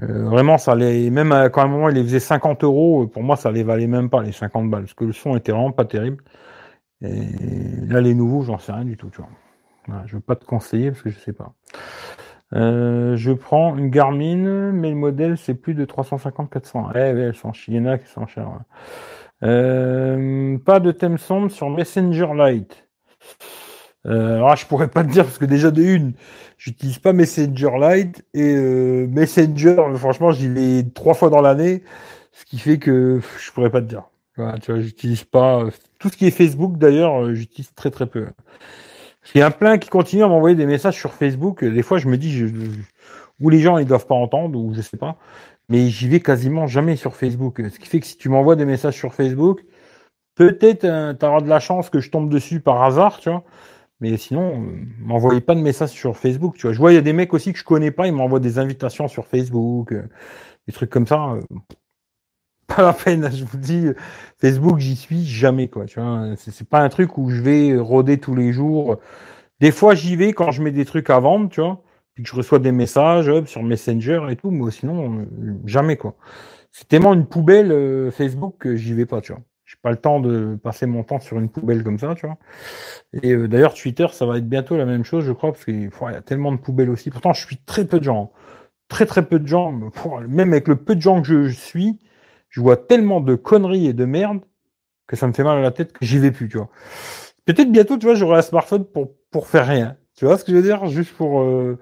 Speaker 1: Euh, vraiment, ça allait, même quand à un moment il les faisait 50 euros, pour moi ça les valait même pas les 50 balles, parce que le son était vraiment pas terrible. Et là les nouveaux, j'en sais rien du tout, tu vois je ne veux pas te conseiller parce que je sais pas. Euh, je prends une Garmin, mais le modèle c'est plus de 350-400. Eh, elles sont il y en a qui sont chères. Euh, pas de thème sombre sur Messenger Lite. Euh, alors, je pourrais pas te dire parce que déjà de une, j'utilise pas Messenger Lite et Messenger, franchement, j'y vais trois fois dans l'année, ce qui fait que je pourrais pas te dire. tu vois, j'utilise pas tout ce qui est Facebook d'ailleurs, j'utilise très très peu. Il y a plein qui continuent à m'envoyer des messages sur Facebook. Des fois, je me dis, je, ou les gens ils doivent pas entendre, ou je sais pas. Mais j'y vais quasiment jamais sur Facebook. Ce qui fait que si tu m'envoies des messages sur Facebook, peut-être euh, tu auras de la chance que je tombe dessus par hasard, tu vois. Mais sinon, euh, m'envoyez pas de messages sur Facebook, tu vois. Je vois, il y a des mecs aussi que je connais pas, ils m'envoient des invitations sur Facebook, euh, des trucs comme ça pas la peine, je vous dis, Facebook, j'y suis jamais, quoi. Tu vois, c'est pas un truc où je vais rôder tous les jours. Des fois, j'y vais quand je mets des trucs à vendre, tu vois, puis que je reçois des messages sur Messenger et tout, mais sinon, jamais, quoi. C'est tellement une poubelle euh, Facebook que j'y vais pas, tu vois. J'ai pas le temps de passer mon temps sur une poubelle comme ça, tu vois. Et euh, d'ailleurs, Twitter, ça va être bientôt la même chose, je crois, parce qu'il y a tellement de poubelles aussi. Pourtant, je suis très peu de gens. Très très peu de gens. Même avec le peu de gens que je suis, je vois tellement de conneries et de merde que ça me fait mal à la tête que j'y vais plus, tu vois. Peut-être bientôt, tu vois, j'aurai un smartphone pour, pour faire rien. Tu vois ce que je veux dire? Juste pour, euh,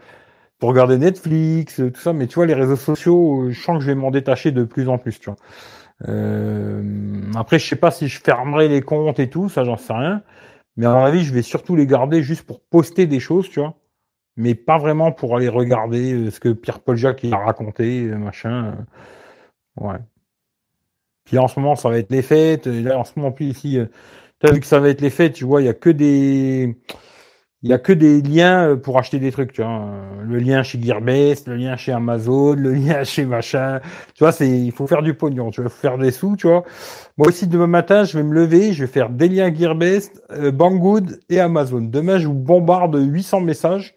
Speaker 1: pour regarder Netflix, tout ça. Mais tu vois, les réseaux sociaux, euh, je sens que je vais m'en détacher de plus en plus, tu vois. Euh, après, je sais pas si je fermerai les comptes et tout, ça, j'en sais rien. Mais à mon avis, je vais surtout les garder juste pour poster des choses, tu vois. Mais pas vraiment pour aller regarder ce que Pierre-Paul Jacques a raconté, machin. Ouais. Puis en ce moment, ça va être les fêtes. Là, en ce moment, plus ici, euh, tu as vu que ça va être les fêtes, tu vois, il y a que des. Il y a que des liens euh, pour acheter des trucs, tu vois. Le lien chez Gearbest, le lien chez Amazon, le lien chez machin. Tu vois, c'est, il faut faire du pognon, tu vois, faut faire des sous, tu vois. Moi aussi, demain matin, je vais me lever, je vais faire des liens Gearbest, euh, Banggood et Amazon. Demain, je vous bombarde 800 messages.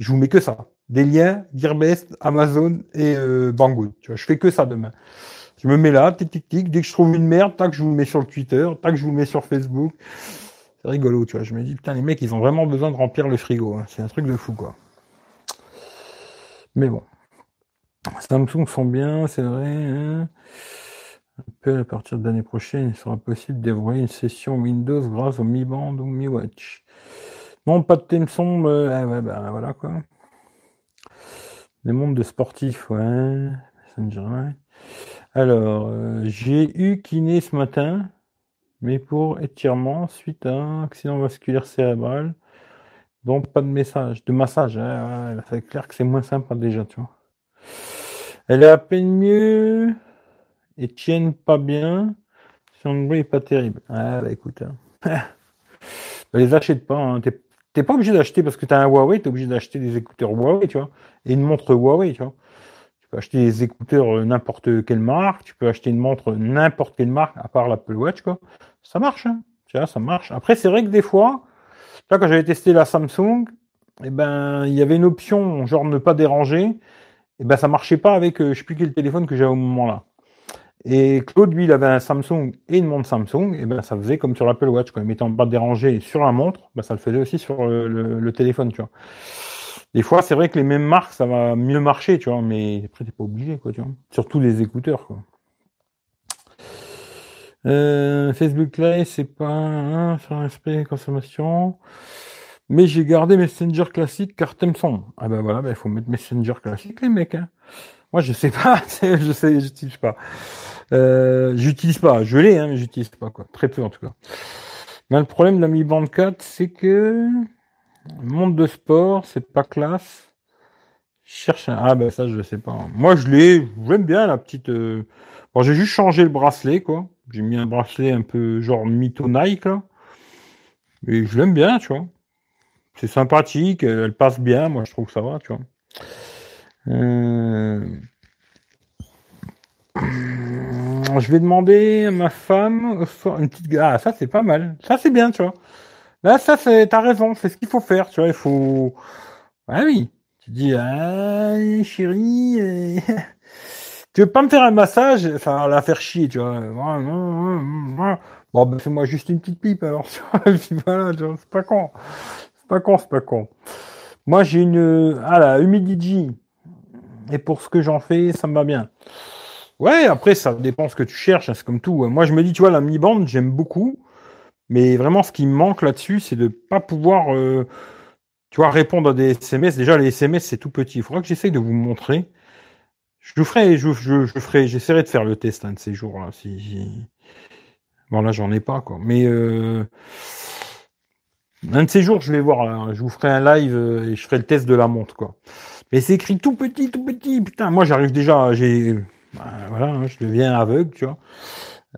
Speaker 1: Je vous mets que ça. Des liens Gearbest, Amazon et euh, Banggood. Tu vois, je fais que ça demain. Je me mets là, tic tic tic, dès que je trouve une merde, tac, je vous mets sur le Twitter, tac, je vous mets sur Facebook. Rigolo, tu vois. Je me dis, putain, les mecs, ils ont vraiment besoin de remplir le frigo. Hein. C'est un truc de fou, quoi. Mais bon. Samsung sont bien, c'est vrai. Hein. à partir de l'année prochaine, il sera possible d'envoyer une session Windows grâce au Mi Band ou Mi Watch. Non, pas de thème. Euh, ouais, bah, voilà quoi. Les mondes de sportifs, ouais. Alors, euh, j'ai eu kiné ce matin, mais pour étirement suite à un accident vasculaire cérébral. Donc pas de message, de massage. Hein, c'est clair que c'est moins sympa déjà, tu vois. Elle est à peine mieux et tienne pas bien. Son bruit est pas terrible. Ah bah écoute, hein. les achète pas. Hein. T'es pas obligé d'acheter parce que tu as un Huawei, tu es obligé d'acheter des écouteurs Huawei, tu vois, et une montre Huawei, tu vois. Tu peux acheter des écouteurs euh, n'importe quelle marque, tu peux acheter une montre n'importe quelle marque, à part l'Apple Watch, quoi. Ça marche, hein. Ça marche. Après, c'est vrai que des fois, là, quand j'avais testé la Samsung, eh ben, il y avait une option, genre ne pas déranger, et eh ben, ça marchait pas avec, euh, je sais plus quel téléphone que j'avais au moment là. Et Claude, lui, il avait un Samsung et une montre Samsung, et ben ça faisait comme sur l'Apple Watch, quand il mettait en sur la montre, ben ça le faisait aussi sur le, téléphone. Des fois, c'est vrai que les mêmes marques, ça va mieux marcher, tu vois, mais après, t'es pas obligé, quoi, tu vois. Surtout les écouteurs, quoi. Euh, Facebook Live, c'est pas un sur consommation. Mais j'ai gardé Messenger classique car thème son. Ah ben voilà, il faut mettre Messenger classique, les mecs. Hein. Moi, je sais pas, je sais, j'utilise pas. Euh, j'utilise pas, je l'ai, hein, mais j'utilise pas, quoi. Très peu, en tout cas. Mais le problème de la Mi Band 4, c'est que monde de sport, c'est pas classe. Cherche un... Ah, ben ça, je sais pas. Moi, je l'ai, j'aime bien la petite. Euh, bon, j'ai juste changé le bracelet, quoi. J'ai mis un bracelet un peu genre mytho Nike, là. Et je l'aime bien, tu vois. C'est sympathique, elle passe bien, moi je trouve que ça va, tu vois. Euh, je vais demander à ma femme une. Ah, ça c'est pas mal. Ça c'est bien, tu vois. Là, ça c'est. T'as raison, c'est ce qu'il faut faire, tu vois. Il faut. Ah oui. Tu dis, chérie. Tu veux pas me faire un massage Enfin, la faire chier, tu vois. Bon, ben, fais-moi juste une petite pipe alors, tu vois. voilà, c'est pas con. C'est pas con, c'est pas con. Moi, j'ai une. Ah, la Humidigi. Et pour ce que j'en fais, ça me va bien. Ouais, après, ça dépend ce que tu cherches, hein, c'est comme tout. Moi, je me dis, tu vois, la mi-bande, j'aime beaucoup. Mais vraiment, ce qui me manque là-dessus, c'est de ne pas pouvoir, euh, tu vois, répondre à des SMS. Déjà, les SMS, c'est tout petit. Il faudra que j'essaye de vous montrer. Je ferai, je, je, ferai, j'essaierai de faire le test un de ces jours-là. Si, Bon, là, j'en ai pas, quoi. Mais euh, un de ces jours, je vais voir. Je vous ferai un live euh, et je ferai le test de la montre, quoi. Mais c'est écrit tout petit, tout petit. Putain, moi j'arrive déjà, j'ai, bah, voilà, hein, je deviens aveugle, tu vois.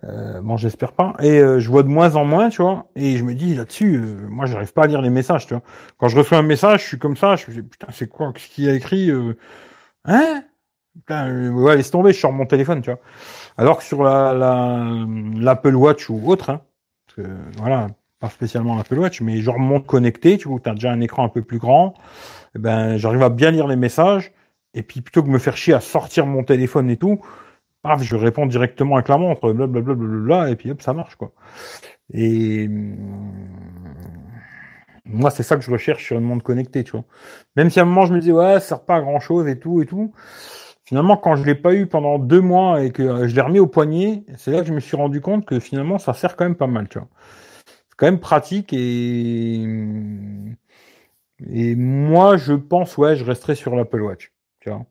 Speaker 1: Euh, bon, j'espère pas. Et euh, je vois de moins en moins, tu vois. Et je me dis là-dessus, euh, moi, j'arrive pas à lire les messages, tu vois. Quand je reçois un message, je suis comme ça, je me dis putain, c'est quoi? Qu'est-ce qu'il a écrit Hein? Putain, ouais, laisse tomber, je sors mon téléphone, tu vois. Alors que sur la, l'Apple Watch ou autre, hein, parce que, voilà, pas spécialement l'Apple Watch, mais genre montre connecté, tu vois, tu as déjà un écran un peu plus grand. Eh ben, j'arrive à bien lire les messages. Et puis plutôt que me faire chier à sortir mon téléphone et tout, paf, je réponds directement avec la montre, blablabla, et puis hop, ça marche quoi. Et hum, moi, c'est ça que je recherche sur une montre connectée, tu vois. Même si à un moment je me disais ouais, ça sert pas à grand chose et tout et tout. Finalement, quand je l'ai pas eu pendant deux mois et que je l'ai remis au poignet, c'est là que je me suis rendu compte que finalement ça sert quand même pas mal, tu vois. C'est quand même pratique et hum, et moi, je pense, ouais, je resterai sur l'Apple Watch. Tu vois.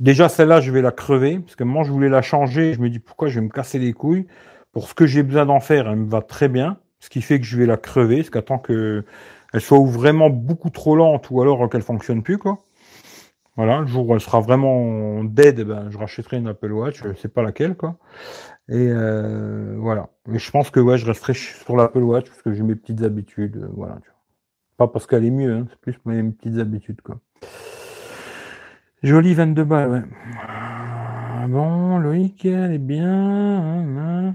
Speaker 1: Déjà, celle-là, je vais la crever, parce que moi, je voulais la changer. Je me dis, pourquoi je vais me casser les couilles? Pour ce que j'ai besoin d'en faire, elle me va très bien. Ce qui fait que je vais la crever, parce qu'attends que elle soit vraiment beaucoup trop lente ou alors qu'elle fonctionne plus, quoi. Voilà, le jour où elle sera vraiment dead, ben, je rachèterai une Apple Watch, je sais pas laquelle, quoi. Et euh, voilà. Mais je pense que ouais, je resterai sur l'Apple Watch parce que j'ai mes petites habitudes, euh, voilà. Tu vois. Pas parce qu'elle est mieux, hein, c'est plus mes petites habitudes, quoi. Jolie 22 balles, ouais. Ah, bon, Loïc, elle est bien. Hein,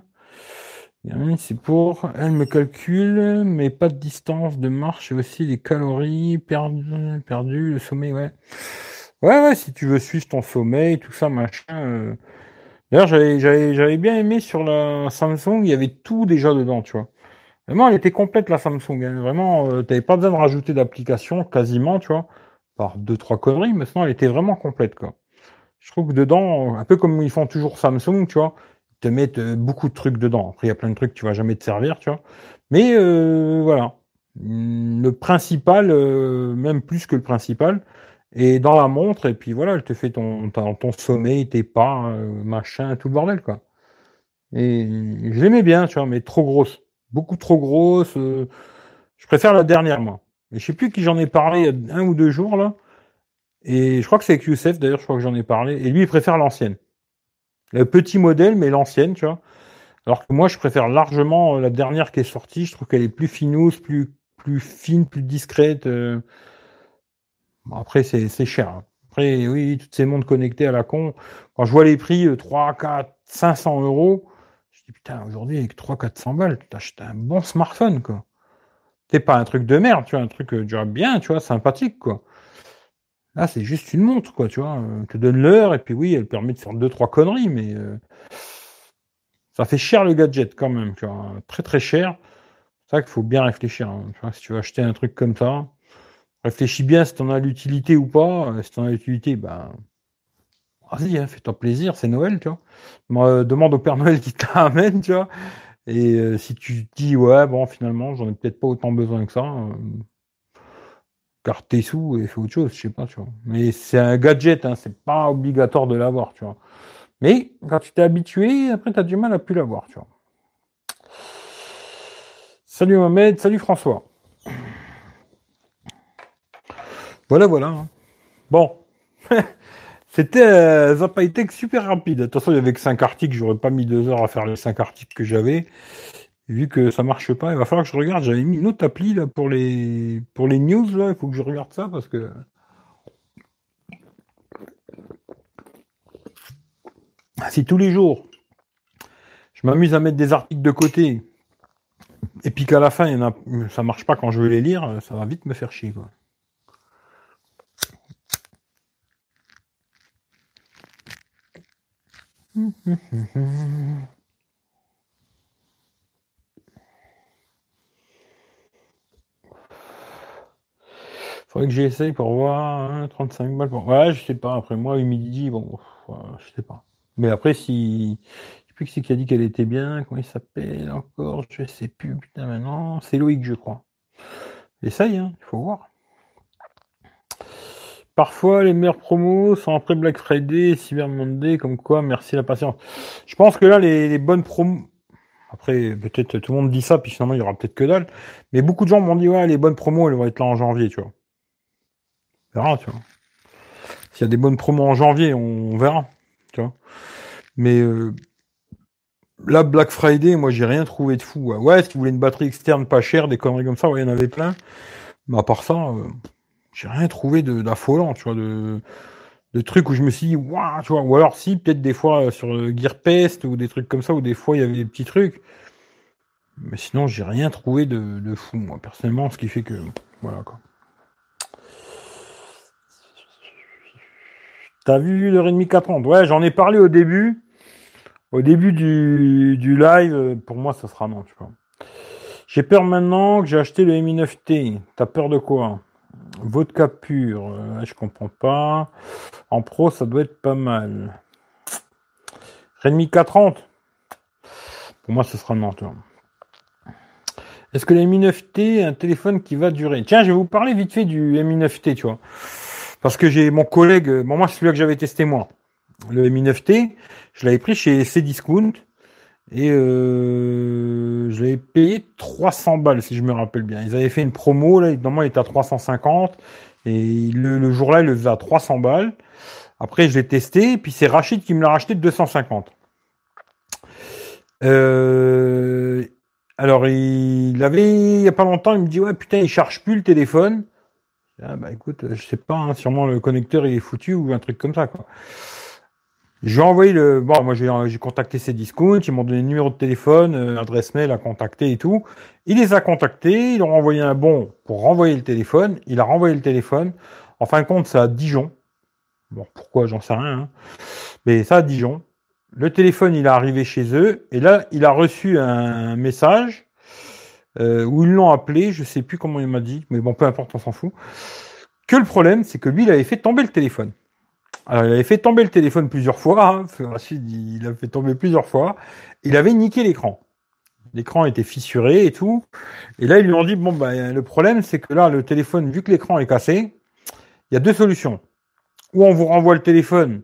Speaker 1: hein. C'est pour, elle me calcule, mais pas de distance de marche et aussi les calories perdues, perdu, le sommeil, ouais. Ouais, ouais, si tu veux suivre ton sommeil, tout ça, machin. Euh. D'ailleurs, j'avais, bien aimé sur la Samsung, il y avait tout déjà dedans, tu vois. Vraiment, elle était complète la Samsung. Hein. Vraiment, euh, tu n'avais pas besoin de rajouter d'application quasiment, tu vois, par deux trois conneries. Mais sinon, elle était vraiment complète, quoi. Je trouve que dedans, un peu comme ils font toujours Samsung, tu vois, ils te mettent euh, beaucoup de trucs dedans. Après, il y a plein de trucs que tu vas jamais te servir, tu vois. Mais euh, voilà. Le principal, euh, même plus que le principal, est dans la montre, et puis voilà, elle te fait ton, ton, sommeil, tes pas, machin, tout le bordel, quoi. Et je l'aimais bien, tu vois, mais trop grosse. Beaucoup trop grosse. je préfère la dernière, moi. Je sais plus qui j'en ai parlé il y a un ou deux jours, là. Et je crois que c'est avec Youssef, d'ailleurs, je crois que j'en ai parlé. Et lui, il préfère l'ancienne. Le petit modèle, mais l'ancienne, tu vois. Alors que moi, je préfère largement la dernière qui est sortie. Je trouve qu'elle est plus finousse, plus, fine, plus discrète. Euh. Après, c'est cher. Hein. Après, oui, toutes ces montres connectées à la con. Quand je vois les prix, 3, 4, 500 euros, je dis putain, aujourd'hui, avec 3, 400 balles, tu achètes un bon smartphone, quoi. C'est pas un truc de merde, tu vois, un truc euh, bien, tu vois, sympathique, quoi. Là, c'est juste une montre, quoi, tu vois. Elle te donne l'heure, et puis oui, elle permet de faire deux, trois conneries, mais euh, ça fait cher le gadget quand même, tu vois. Très, très cher. C'est ça qu'il faut bien réfléchir. Hein. si tu veux acheter un truc comme ça, réfléchis bien si tu en as l'utilité ou pas. Euh, si tu en as l'utilité, ben. Vas-y, hein, fais-toi plaisir, c'est Noël, tu vois. Euh, demande au Père Noël qui t'amène, tu vois. Et si tu te dis, ouais, bon, finalement, j'en ai peut-être pas autant besoin que ça, garde tes sous et fais autre chose, je sais pas, tu vois. Mais c'est un gadget, hein, c'est pas obligatoire de l'avoir, tu vois. Mais quand tu t'es habitué, après tu as du mal à plus l'avoir, tu vois. Salut Mohamed, salut François. Voilà, voilà. Hein. Bon. C'était euh, ça n'a pas été super rapide. De toute façon, il y avait que 5 articles, j'aurais pas mis deux heures à faire les 5 articles que j'avais vu que ça marche pas, il va falloir que je regarde. J'avais mis une autre appli là pour les news là. Il faut que je regarde ça parce que si tous les jours je m'amuse à mettre des articles de côté et puis qu'à la fin il y marche pas quand je veux les lire, ça va vite me faire chier. Faudrait que j'essaye pour voir 35 hein, balles. Pour... Ouais, je sais pas. Après moi, midi, bon, je sais pas. Mais après, si. Je sais plus qui c'est qui a dit qu'elle était bien. Comment il s'appelle encore Je sais plus. Putain, maintenant. C'est Loïc, je crois. Essaye, hein. Il faut voir. Parfois, les meilleures promos sont après Black Friday, Cyber Monday, comme quoi, merci la patience. Je pense que là, les, bonnes promos. Après, peut-être tout le monde dit ça, puis finalement, il y aura peut-être que dalle. Mais beaucoup de gens m'ont dit, ouais, les bonnes promos, elles vont être là en janvier, tu vois verra, tu vois. S'il y a des bonnes promos en janvier, on, verra, tu vois. Mais euh, là, Black Friday, moi, j'ai rien trouvé de fou. Ouais, si vous voulez une batterie externe pas chère, des conneries comme ça, ouais, il y en avait plein. Mais à part ça, euh, j'ai rien trouvé d'affolant, tu vois, de, de trucs où je me suis dit, waouh, tu vois. Ou alors, si, peut-être des fois sur Gearpest ou des trucs comme ça, où des fois il y avait des petits trucs. Mais sinon, j'ai rien trouvé de, de fou, moi, personnellement, ce qui fait que, voilà, quoi. T'as vu le Redmi 430 Ouais, j'en ai parlé au début. Au début du, live, pour moi, ça sera non, tu vois. J'ai peur maintenant que j'ai acheté le Mi 9T. T'as peur de quoi? Vodka pur, euh, je comprends pas. En pro, ça doit être pas mal. Redmi 430 Pour moi, ce sera tu vois. Est-ce que le Mi 9T est un téléphone qui va durer? Tiens, je vais vous parler vite fait du Mi 9T, tu vois. Parce que j'ai mon collègue, bon, moi, c'est celui que j'avais testé moi. Le Mi 9T, je l'avais pris chez Cdiscount et euh, je payé 300 balles, si je me rappelle bien. Ils avaient fait une promo, là, normalement, il était à 350 et le, jour-là, il le faisait à 300 balles. Après, je l'ai testé, et puis c'est Rachid qui me l'a racheté de 250. Euh, alors, il avait, il y a pas longtemps, il me dit, ouais, putain, il charge plus le téléphone. Ah bah écoute, je sais pas, hein, sûrement le connecteur est foutu ou un truc comme ça quoi. Je vais envoyer le. Bon, moi j'ai contacté ces discounts, ils m'ont donné le numéro de téléphone, euh, adresse mail à contacter et tout. Il les a contactés, ils ont envoyé un bon pour renvoyer le téléphone. Il a renvoyé le téléphone. En fin de compte, c'est à Dijon. Bon, pourquoi, j'en sais rien. Hein. Mais ça à Dijon. Le téléphone, il est arrivé chez eux. Et là, il a reçu un message euh, où ils l'ont appelé, je sais plus comment il m'a dit, mais bon, peu importe, on s'en fout. Que le problème, c'est que lui, il avait fait tomber le téléphone. Alors, il avait fait tomber le téléphone plusieurs fois. Hein, il a fait tomber plusieurs fois. Il avait niqué l'écran. L'écran était fissuré et tout. Et là, ils lui ont dit, bon, bah, le problème, c'est que là, le téléphone, vu que l'écran est cassé, il y a deux solutions. Ou on vous renvoie le téléphone,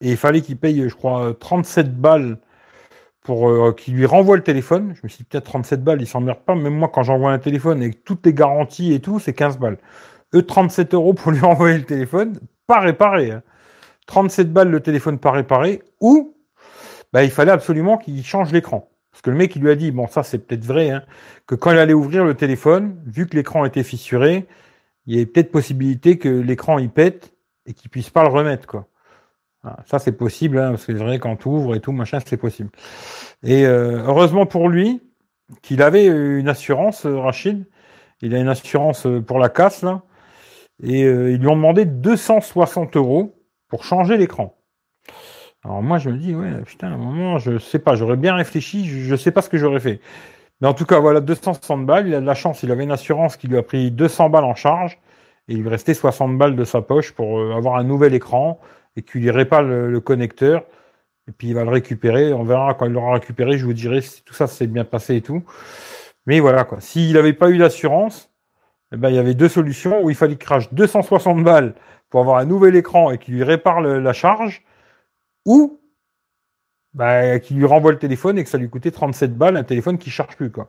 Speaker 1: et il fallait qu'il paye, je crois, 37 balles pour euh, qu'il lui renvoie le téléphone. Je me suis dit, peut-être 37 balles, il s'emmerde pas. Même moi, quand j'envoie un téléphone avec toutes les garanties et tout, c'est 15 balles. Eux, 37 euros pour lui renvoyer le téléphone, pas réparé. 37 hein. balles le téléphone pas réparé, ou bah, il fallait absolument qu'il change l'écran. Parce que le mec, il lui a dit, bon, ça c'est peut-être vrai, hein, que quand il allait ouvrir le téléphone, vu que l'écran était fissuré, il y avait peut-être possibilité que l'écran il pète et qu'il puisse pas le remettre, quoi. ça c'est possible, hein, parce que c'est vrai quand tu ouvres et tout, machin, c'est possible. Et euh, heureusement pour lui qu'il avait une assurance, euh, Rachid. Il a une assurance euh, pour la casse là, et ils lui ont demandé 260 euros pour changer l'écran. Alors moi, je me dis, ouais, putain, à un moment, je sais pas, j'aurais bien réfléchi, je, ne sais pas ce que j'aurais fait. Mais en tout cas, voilà, 260 balles, il a de la chance, il avait une assurance qui lui a pris 200 balles en charge, et il lui restait 60 balles de sa poche pour euh, avoir un nouvel écran, et qu'il lui répare le, connecteur, et puis il va le récupérer, on verra quand il l'aura récupéré, je vous dirai si tout ça s'est bien passé et tout. Mais voilà, quoi. S'il n'avait pas eu d'assurance, eh ben, il y avait deux solutions, où il fallait qu'il crache 260 balles pour avoir un nouvel écran et qu'il lui répare la charge, ou bah, qui lui renvoie le téléphone et que ça lui coûtait 37 balles, un téléphone qui charge plus, quoi.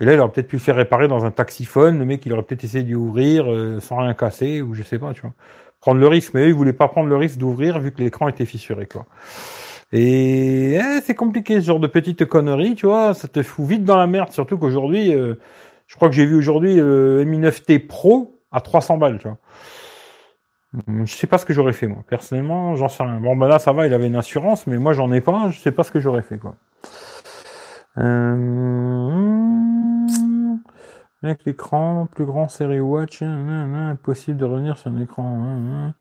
Speaker 1: Et là, il aurait peut-être pu le faire réparer dans un taxiphone, le mec, il aurait peut-être essayé d'y ouvrir euh, sans rien casser, ou je sais pas, tu vois. Prendre le risque, mais eux, ils voulaient pas prendre le risque d'ouvrir vu que l'écran était fissuré, quoi. Et eh, c'est compliqué, ce genre de petites conneries, tu vois, ça te fout vite dans la merde, surtout qu'aujourd'hui, euh, je crois que j'ai vu aujourd'hui le euh, Mi 9T Pro à 300 balles, tu vois. Je sais pas ce que j'aurais fait, moi. Personnellement, j'en sais rien. Bon, ben là, ça va, il avait une assurance, mais moi, j'en ai pas. Je sais pas ce que j'aurais fait, quoi. Euh... Avec l'écran, plus grand série Watch, impossible de revenir sur un écran.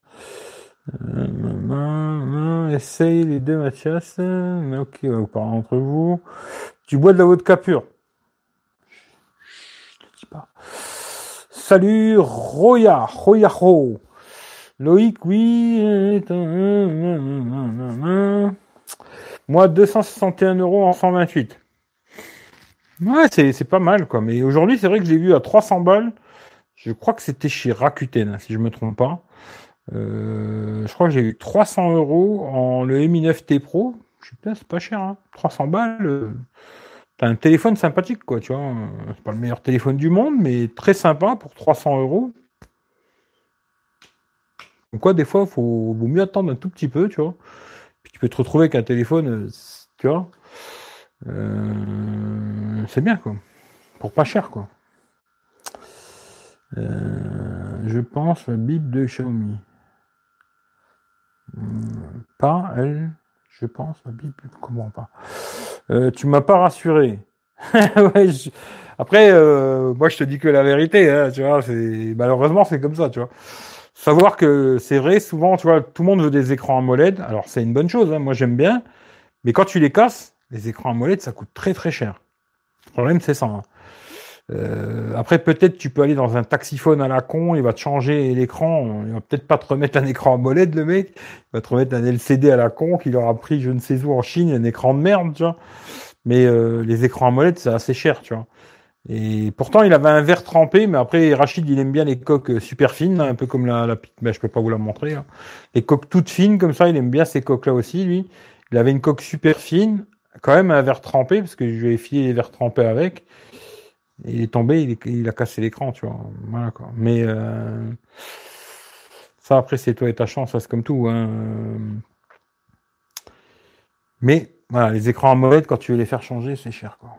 Speaker 1: Euh, essaye les deux. Mais ok, vous parlez entre vous. Tu bois de la vodka pure. Je dis pas. Salut, Roya, Roya Ro. Loïc, oui. Moi, 261 euros en 128. Ouais, c'est pas mal, quoi. Mais aujourd'hui, c'est vrai que j'ai vu à 300 balles. Je crois que c'était chez Rakuten, si je me trompe pas. Euh, je crois que j'ai eu 300 euros en le Mi 9T Pro. Je sais pas, c'est pas cher, 300 hein. balles. Euh, t'as un téléphone sympathique, quoi, tu vois. C'est pas le meilleur téléphone du monde, mais très sympa pour 300 euros. Quoi, des fois, il faut vaut mieux attendre un tout petit peu, tu vois. Puis tu peux te retrouver avec un téléphone, euh, tu vois. Euh, c'est bien, quoi. Pour pas cher, quoi. Euh, je pense la Bible de Xiaomi. Pas elle, je pense la Bible, comment pas. tu m'as pas rassuré. Après, moi je te dis que la vérité, hein, tu vois. Malheureusement c'est comme ça, tu vois savoir que c'est vrai, souvent, tu vois, tout le monde veut des écrans AMOLED. Alors, c'est une bonne chose, hein, moi j'aime bien. Mais quand tu les casses, les écrans AMOLED, ça coûte très très cher. Le problème, c'est ça. Hein. Euh, après, peut-être tu peux aller dans un taxiphone à la con, il va te changer l'écran, il va peut-être pas te remettre un écran AMOLED, le mec, il va te remettre un LCD à la con qu'il aura pris je ne sais où en Chine, un écran de merde, tu vois. Mais euh, les écrans AMOLED, c'est assez cher, tu vois. Et pourtant, il avait un verre trempé, mais après, Rachid, il aime bien les coques super fines, un peu comme la, la ben, je peux pas vous la montrer. Hein. Les coques toutes fines, comme ça, il aime bien ces coques-là aussi, lui. Il avait une coque super fine, quand même un verre trempé, parce que je lui ai filé les verres trempés avec. Il est tombé, il, a cassé l'écran, tu vois. Voilà, quoi. Mais, euh, ça, après, c'est toi et ta chance, c'est comme tout, hein. Mais, voilà, les écrans AMOLED, quand tu veux les faire changer, c'est cher, quoi.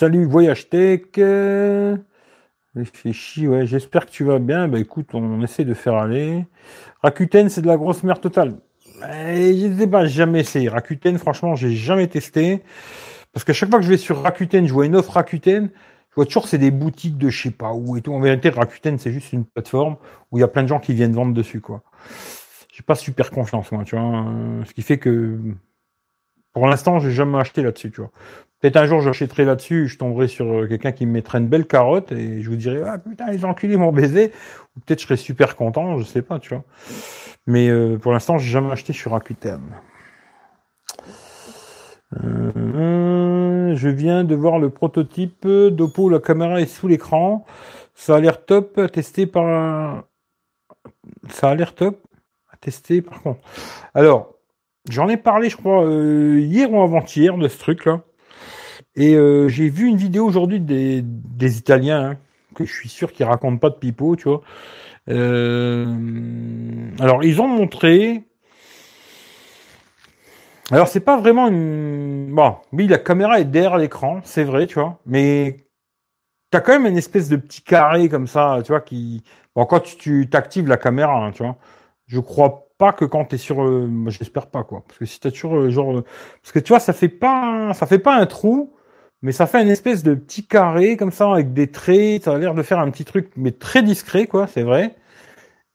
Speaker 1: Salut Voyage Tech. Réfléchis, ouais, j'espère que tu vas bien. Bah écoute, on essaie de faire aller. Rakuten, c'est de la grosse merde totale. Je ne sais pas, jamais essayé. Rakuten, franchement, j'ai jamais testé. Parce qu'à chaque fois que je vais sur Rakuten, je vois une offre Rakuten, je vois toujours c'est des boutiques de je sais pas où et tout. En vérité, Rakuten, c'est juste une plateforme où il y a plein de gens qui viennent vendre dessus, quoi. J'ai pas super confiance, moi, tu vois. Ce qui fait que pour l'instant, j'ai jamais acheté là-dessus, tu vois. Peut-être un jour j'achèterai là-dessus, je tomberai sur euh, quelqu'un qui me mettrait une belle carotte et je vous dirai ah putain les enculés m'ont baisé ou peut-être je serais super content, je sais pas, tu vois. Mais euh, pour l'instant, j'ai jamais acheté sur Rakuten. Euh, je viens de voir le prototype d'Oppo, la caméra est sous l'écran. Ça a l'air top à tester par ça a l'air top à tester par contre. Alors, j'en ai parlé je crois hier ou avant-hier de ce truc là. Et euh, j'ai vu une vidéo aujourd'hui des, des Italiens, hein, que je suis sûr qu'ils racontent pas de pipeau, tu vois. Euh, alors, ils ont montré. Alors, c'est pas vraiment une. Bon, oui, la caméra est derrière l'écran, c'est vrai, tu vois. Mais t'as quand même une espèce de petit carré comme ça, tu vois, qui. Bon, quand tu t'actives la caméra, hein, tu vois. Je crois pas que quand tu es sur. Euh... J'espère pas, quoi. Parce que si t'as toujours euh, genre. Parce que tu vois, ça fait pas, ça fait pas un trou mais ça fait une espèce de petit carré comme ça avec des traits. Ça a l'air de faire un petit truc, mais très discret, quoi. C'est vrai.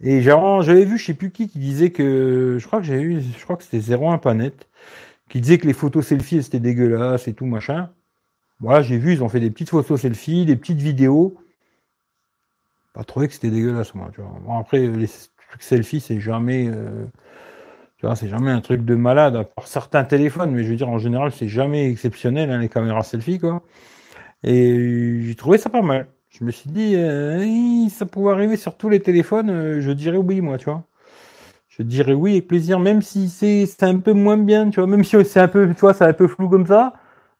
Speaker 1: Et j'avais vu, je sais plus qui, qui disait que, je crois que j'ai eu, je crois que c'était 01 Panette, qui disait que les photos selfies c'était dégueulasse et tout machin. Voilà, j'ai vu, ils ont fait des petites photos selfies, des petites vidéos. Pas trouvé que c'était dégueulasse, moi. Tu vois. Après, les trucs selfies, c'est jamais. Euh, c'est jamais un truc de malade, à part certains téléphones, mais je veux dire, en général, c'est jamais exceptionnel, hein, les caméras selfie, quoi. Et j'ai trouvé ça pas mal. Je me suis dit, euh, ça pouvait arriver sur tous les téléphones, euh, je dirais oui, moi, tu vois. Je dirais oui avec plaisir, même si c'est un peu moins bien, tu vois, même si c'est un peu, tu vois, c'est un peu flou comme ça,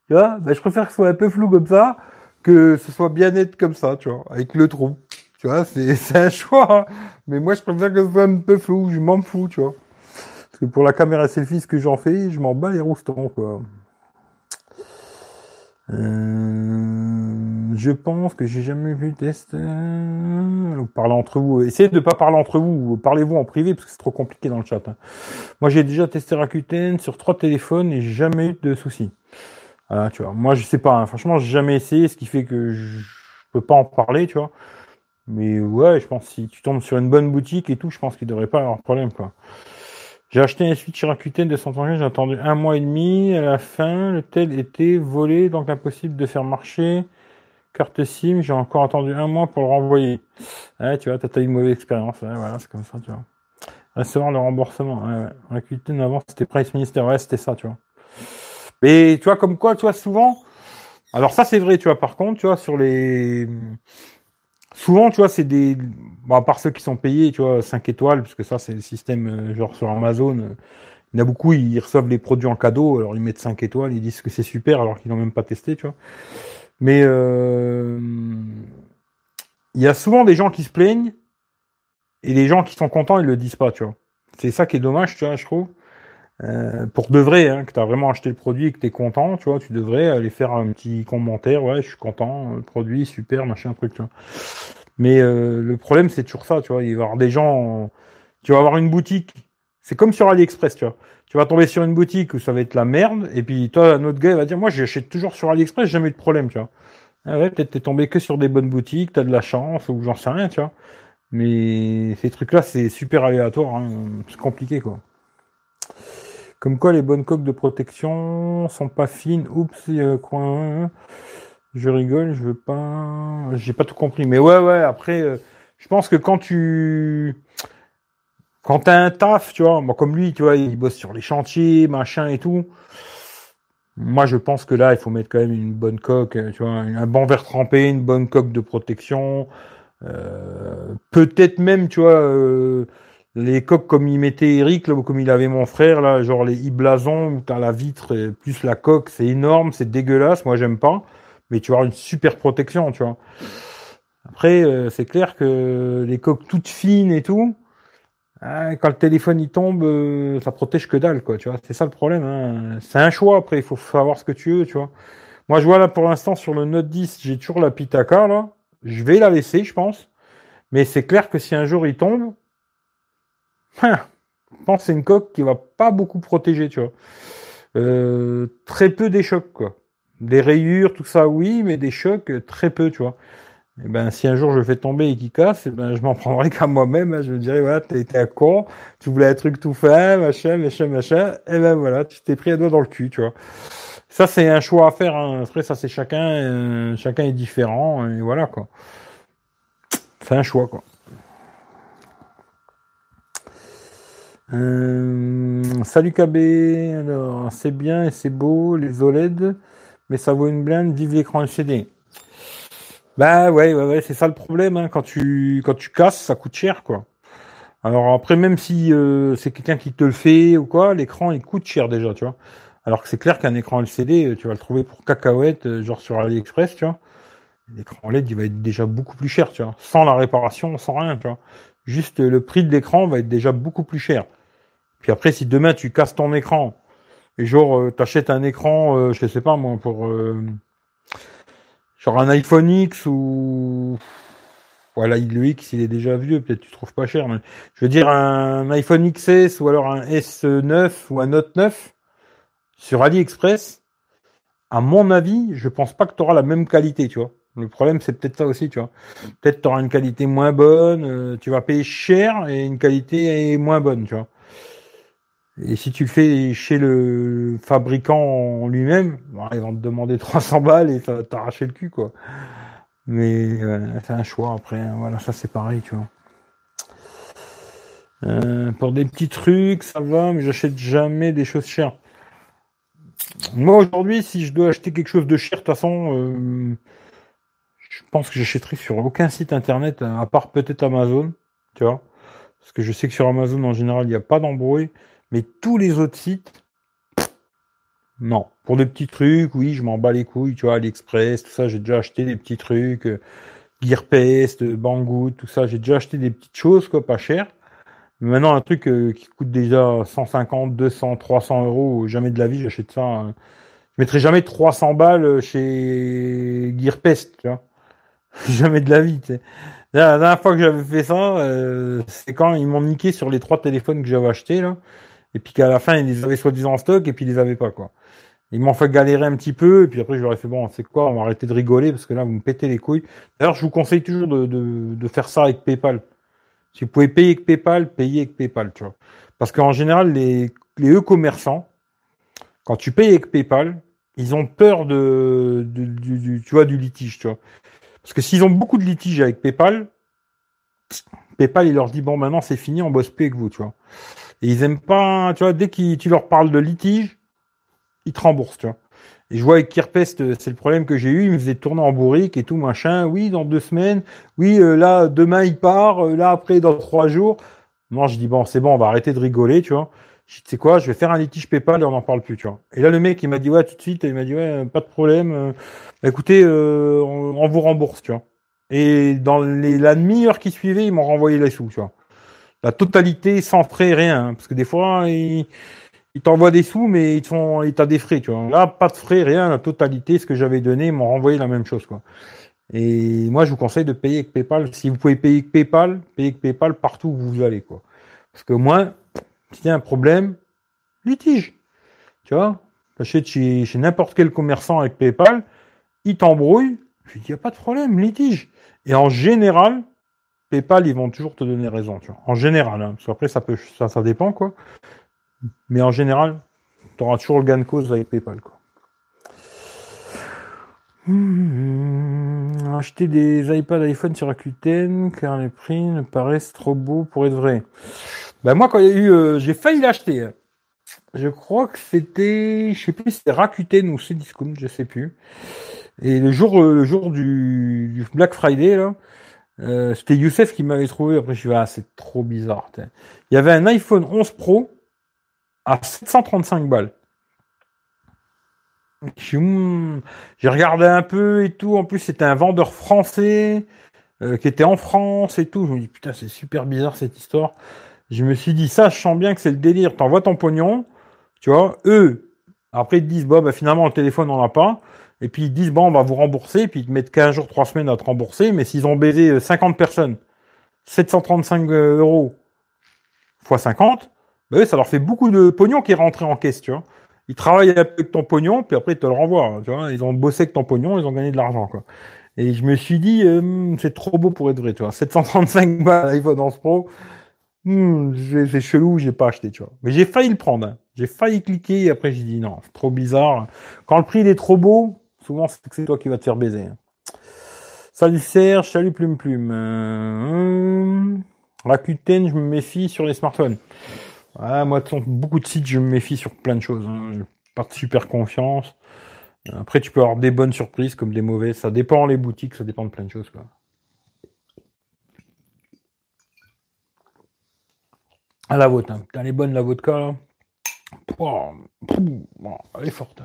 Speaker 1: tu vois, ben, je préfère que ce soit un peu flou comme ça, que ce soit bien net comme ça, tu vois, avec le trou. Tu vois, c'est un choix, hein. mais moi je préfère que ce soit un peu flou, je m'en fous, tu vois. Parce que pour la caméra selfie, ce que j'en fais, je m'en bats les roustons, quoi. Euh, je pense que j'ai jamais vu le test. Euh, parlez entre vous. Essayez de ne pas parler entre vous. Parlez-vous en privé parce que c'est trop compliqué dans le chat. Hein. Moi, j'ai déjà testé Rakuten sur trois téléphones et jamais eu de soucis. Voilà, tu vois. Moi, je sais pas. Hein. Franchement, j'ai jamais essayé, ce qui fait que je peux pas en parler, tu vois. Mais ouais, je pense que si tu tombes sur une bonne boutique et tout, je pense qu'il devrait pas avoir de problème, quoi. J'ai acheté un Switch Rakuten de 130 j'ai attendu un mois et demi. À la fin, le tel était volé, donc impossible de faire marcher. Carte SIM, j'ai encore attendu un mois pour le renvoyer. Ouais, tu vois, t'as eu une mauvaise expérience. voilà, c'est comme ça, tu vois. Recevoir le remboursement. Ouais, Rakuten avant, c'était Price Minister. Ouais, c'était ça, tu vois. Mais tu vois, comme quoi, tu vois, souvent. Alors ça, c'est vrai, tu vois. Par contre, tu vois, sur les Souvent, tu vois, c'est des. Bon, à part ceux qui sont payés, tu vois, 5 étoiles, parce que ça, c'est le système, euh, genre sur Amazon. Euh, il y en a beaucoup, ils reçoivent les produits en cadeau, alors ils mettent 5 étoiles, ils disent que c'est super, alors qu'ils n'ont même pas testé, tu vois. Mais euh, il y a souvent des gens qui se plaignent, et les gens qui sont contents, ils le disent pas, tu vois. C'est ça qui est dommage, tu vois, je trouve. Euh, pour de vrai, hein, que tu as vraiment acheté le produit et que tu es content, tu vois, tu devrais aller faire un petit commentaire, ouais, je suis content, le produit, super, machin, truc, tu vois. Mais euh, le problème, c'est toujours ça, tu vois, il va y avoir des gens, tu vas avoir une boutique, c'est comme sur AliExpress, tu vois. Tu vas tomber sur une boutique où ça va être la merde, et puis toi, un autre gars va dire, moi, j'achète toujours sur AliExpress, jamais eu de problème, tu vois. Ah ouais, peut-être t'es tombé que sur des bonnes boutiques, t'as de la chance, ou j'en sais rien, tu vois. Mais ces trucs-là, c'est super aléatoire, hein. c'est compliqué, quoi. Comme quoi les bonnes coques de protection sont pas fines. Oups, coin. Je rigole, je veux pas. J'ai pas tout compris. Mais ouais, ouais, après, euh, je pense que quand tu. Quand t'as un taf, tu vois, comme lui, tu vois, il bosse sur les chantiers, machin et tout. Moi, je pense que là, il faut mettre quand même une bonne coque, tu vois, un bon verre trempé, une bonne coque de protection. Euh, peut-être même, tu vois, euh, les coques comme il mettait Eric, là, comme il avait mon frère, là, genre les iblasons, où t'as la vitre plus la coque, c'est énorme, c'est dégueulasse, moi j'aime pas, mais tu as une super protection, tu vois. Après, euh, c'est clair que les coques toutes fines et tout, hein, quand le téléphone il tombe, euh, ça protège que dalle, quoi, tu vois. C'est ça le problème. Hein. C'est un choix, après, il faut savoir ce que tu veux, tu vois. Moi, je vois là pour l'instant sur le Note 10, j'ai toujours la Pitaka, là. Je vais la laisser, je pense. Mais c'est clair que si un jour il tombe, je pense que c'est une coque qui va pas beaucoup protéger, tu vois. Euh, très peu des chocs, quoi. Des rayures, tout ça, oui, mais des chocs, très peu, tu vois. Et ben, si un jour je fais tomber et qu'il casse, eh ben, je m'en prendrai qu'à moi-même. hein. Je me dirais, voilà, t'es t'es un con, tu voulais un truc tout fait, machin, machin, machin. Et ben voilà, tu t'es pris un doigt dans le cul, tu vois. Ça, c'est un choix à faire. hein. Après, ça, c'est chacun, euh, chacun est différent. Et voilà, quoi. C'est un choix, quoi. Euh, salut KB. Alors, c'est bien et c'est beau, les OLED, mais ça vaut une blinde, vive l'écran LCD. Bah ouais, ouais, ouais, c'est ça le problème. Hein. Quand tu quand tu casses, ça coûte cher, quoi. Alors après, même si euh, c'est quelqu'un qui te le fait ou quoi, l'écran il coûte cher déjà, tu vois. Alors que c'est clair qu'un écran LCD, euh, tu vas le trouver pour cacahuète, genre sur AliExpress, tu vois. L'écran LED, il va être déjà beaucoup plus cher, tu vois. Sans la réparation, sans rien, tu vois. Juste le prix de l'écran va être déjà beaucoup plus cher. Puis après, si demain tu casses ton écran et genre euh, t'achètes un écran, euh, je sais pas moi, pour euh, genre un iPhone X ou voilà, le X il est déjà vieux, peut-être tu trouves pas cher, je veux dire un iPhone XS ou alors un S9 ou un Note 9 sur AliExpress, à mon avis, je pense pas que tu auras la même qualité, tu vois. Le problème, c'est peut-être ça aussi, tu vois. Peut-être tu auras une qualité moins bonne, tu vas payer cher et une qualité moins bonne, tu vois. Et si tu le fais chez le fabricant lui-même, ils vont te demander 300 balles et ça t'arracher le cul, quoi. Mais euh, c'est un choix après. hein. Voilà, ça c'est pareil, tu vois. Euh, pour des petits trucs, ça va, mais j'achète jamais des choses chères. Moi aujourd'hui, si je dois acheter quelque chose de cher, de toute façon, euh, je pense que j'achèterai sur aucun site internet, à part peut-être Amazon, tu vois. Parce que je sais que sur Amazon, en général, il n'y a pas d'embrouille. Mais tous les autres sites, non. Pour des petits trucs, oui, je m'en bats les couilles, tu vois, AliExpress, tout ça, j'ai déjà acheté des petits trucs, euh, Gearpest, euh, Banggood, tout ça, j'ai déjà acheté des petites choses, quoi, pas cher. Maintenant, un truc euh, qui coûte déjà 150, 200, 300 euros, jamais de la vie, j'achète ça. hein. Je mettrai jamais 300 balles chez Gearpest, tu vois. Jamais de la vie, tu sais. La dernière fois que j'avais fait ça, c'est quand ils m'ont niqué sur les trois téléphones que j'avais achetés, là. Et puis qu'à la fin, ils les avaient soi-disant en stock et puis ils les avaient pas, quoi. Ils m'ont fait galérer un petit peu, et puis après, je leur ai fait, bon, c'est quoi, on va arrêter de rigoler, parce que là, vous me pétez les couilles. D'ailleurs, je vous conseille toujours de, faire ça avec PayPal. Si vous pouvez payer avec PayPal, payez avec PayPal, tu vois. Parce qu'en général, les, e-commerçants, quand tu payes avec PayPal, ils ont peur de, du- tu vois, du litige, tu vois. Parce que s'ils ont beaucoup de litiges avec PayPal, PayPal, il leur dit, bon, maintenant, c'est fini, on bosse plus avec vous, tu vois. Et ils aiment pas, tu vois, dès que tu leur parles de litige, ils te remboursent, tu vois. Et je vois avec Kirpest, euh, c'est le problème que j'ai eu, il me faisait tourner en bourrique et tout, machin. Oui, dans deux semaines. Oui, euh, là, demain, il part. euh, là, après, dans trois jours. Non, je dis, bon, c'est bon, on va arrêter de rigoler, tu vois. Je dis, tu sais quoi, je vais faire un litige PayPal et on n'en parle plus, tu vois. Et là, le mec, il m'a dit, ouais, tout de suite, il m'a dit, ouais, pas de problème. bah, écoutez, on, on vous rembourse, tu vois. Et dans les, la demi-heure qui suivait, ils m'ont renvoyé les sous, tu vois. La totalité sans frais, rien. hein, parce que des fois, ils, ils t'envoient des sous, mais ils te font, ils des frais, tu vois. Là, pas de frais, rien. La totalité, ce que j'avais donné, m'ont renvoyé la même chose, quoi. Et moi, je vous conseille de payer avec PayPal. Si vous pouvez payer avec PayPal, payez avec PayPal partout où vous allez, quoi. Parce que moi, s'il y a un problème, litige. Tu vois, t'achètes chez, chez n'importe quel commerçant avec PayPal, il t'embrouille, il n'y a pas de problème, litige. Et en général, PayPal, ils vont toujours te donner raison. En général, hein, parce ça peut, ça, ça dépend, quoi. Mais en général, tu auras toujours le gain de cause avec PayPal. Hmm, acheter des iPads iPhone sur Rakuten car les prix ne paraissent trop beaux pour être vrais. Ben moi quand il y a eu, euh, j'ai failli l'acheter. hein. Je crois que c'était, je sais plus, c'était Rakuten ou Cdiscount, je sais plus. Et le jour, euh, le jour du Black Friday là, euh, c'était Youssef qui m'avait trouvé. Après je suis ah c'est trop bizarre. Il y avait un iPhone 11 Pro à 735 balles. Hmm, J'ai regardé un peu et tout. En plus, c'était un vendeur français euh, qui était en France et tout. Je me dis, putain, c'est super bizarre cette histoire. Je me suis dit, ça, je sens bien que c'est le délire. T'envoies ton pognon, tu vois. Eux, après, ils te disent, bah, finalement, le téléphone, on l'a pas. Et puis, ils disent, bon, on va vous rembourser. Puis, ils te mettent 15 jours, 3 semaines à te rembourser. Mais s'ils ont baisé euh, 50 personnes, 735 euros fois 50, bah, ça leur fait beaucoup de pognon qui est rentré en caisse, tu vois ils travaillent avec ton pognon, puis après ils te le renvoient. hein, Tu vois, ils ont bossé avec ton pognon, ils ont gagné de l'argent, quoi. Et je me suis dit, euh, c'est trop beau pour être vrai, tu vois. 735 balles iPhone 11 Pro, hmm, c'est chelou, j'ai pas acheté, tu vois. Mais j'ai failli le prendre. Hein. J'ai failli cliquer et après j'ai dit non, c'est trop bizarre. Quand le prix il est trop beau, souvent c'est que c'est toi qui vas te faire baiser. Hein. Salut Serge, salut Plume Plume. Euh, Rakuten, je me méfie sur les smartphones. moi, de beaucoup de sites, je me méfie sur plein de choses. Hein. Pas de super confiance. Après, tu peux avoir des bonnes surprises comme des mauvaises. Ça dépend les boutiques, ça dépend de plein de choses. Quoi. À la vôtre. Hein. Elle est bonne la vodka là. elle est forte.